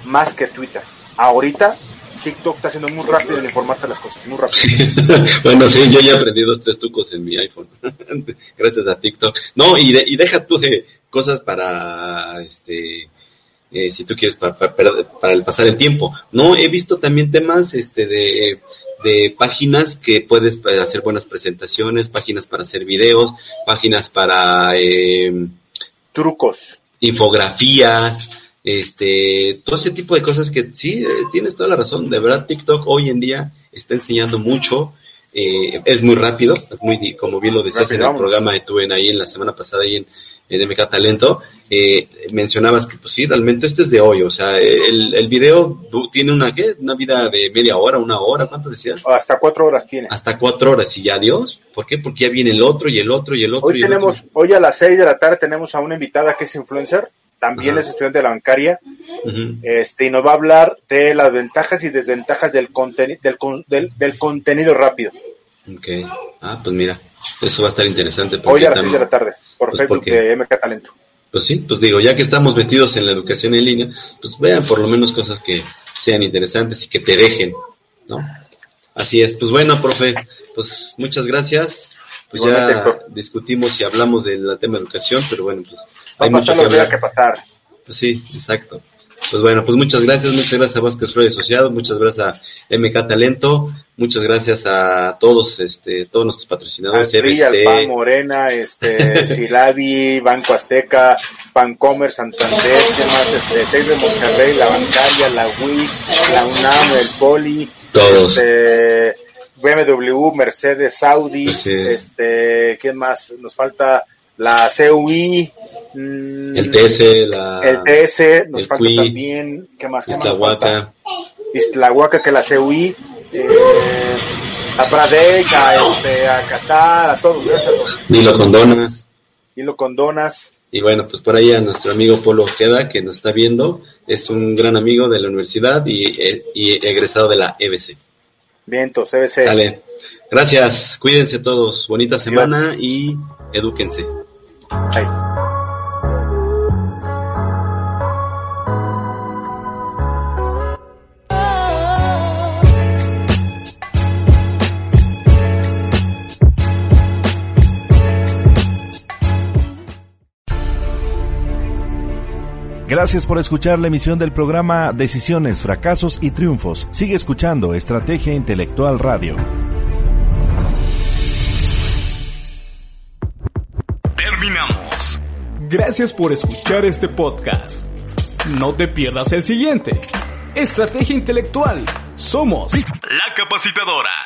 D: más que Twitter. Ahorita TikTok está haciendo muy rápido en informarte las cosas, muy rápido.
C: bueno, sí, yo ya he aprendido estos trucos en mi iPhone, gracias a TikTok. No, y, y deja tú de cosas para, este, eh, si tú quieres, para, para, el pasar el tiempo. No, he visto también temas, este, de, de páginas que puedes hacer buenas presentaciones, páginas para hacer videos, páginas para... Eh,
D: Trucos.
C: Infografías, este, todo ese tipo de cosas que sí, eh, tienes toda la razón, de verdad TikTok hoy en día está enseñando mucho, eh, es muy rápido, es muy, como bien lo decías en el programa que tuve ahí en la semana pasada ahí en, en MK Talento, eh, mencionabas que pues sí, realmente este es de hoy, o sea, el, el video tiene una, ¿qué? Una vida de media hora, una hora, ¿cuánto decías?
D: Hasta cuatro horas tiene.
C: Hasta cuatro horas, y ya Dios, ¿por qué? Porque ya viene el otro y el otro y el otro.
D: Hoy tenemos, hoy a las seis de la tarde tenemos a una invitada que es influencer, también es estudiante de la bancaria, este, y nos va a hablar de las ventajas y desventajas del, del, del, contenido rápido.
C: Ok, ah, pues mira, eso va a estar interesante.
D: Hoy a las 6 de la tarde, por pues Facebook de MK Talento.
C: Pues sí, pues digo, ya que estamos metidos en la educación en línea, pues vean por lo menos cosas que sean interesantes y que te dejen, ¿no? Así es, pues bueno, profe, pues muchas gracias. Pues ya discutimos y hablamos del tema de educación, pero bueno, pues
D: hay mucho que, que pasar.
C: Pues sí, exacto. Pues bueno, pues muchas gracias, muchas gracias a Vázquez Freud Asociado, muchas gracias a MK Talento, muchas gracias a todos, este, todos nuestros patrocinadores,
D: EBC. Morena, este, Silabi, Banco Azteca, Bancomer, Santander, demás, este, de Monterrey, la bancaria, la WI, la UNAM, el Poli,
C: todos.
D: Este, BMW, Mercedes, Audi, este, ¿quién más? Nos falta la CUI,
C: mm, el TS, la,
D: el TS, nos falta también, ¿qué más? ¿Qué
C: Islahuaca.
D: Islahuaca, que la CUI, eh, a Pradec, a, este, a Qatar, a todos,
C: Dilo con donas.
D: Dilo con donas.
C: Y bueno, pues por ahí a nuestro amigo Polo Ojeda, que nos está viendo, es un gran amigo de la universidad y, y egresado de la EBC.
D: Vientos, EBC.
C: Dale. Gracias, cuídense todos, bonita semana y edúquense.
B: Gracias por escuchar la emisión del programa Decisiones, Fracasos y Triunfos. Sigue escuchando Estrategia Intelectual Radio.
A: Gracias por escuchar este podcast. No te pierdas el siguiente. Estrategia intelectual. Somos la capacitadora.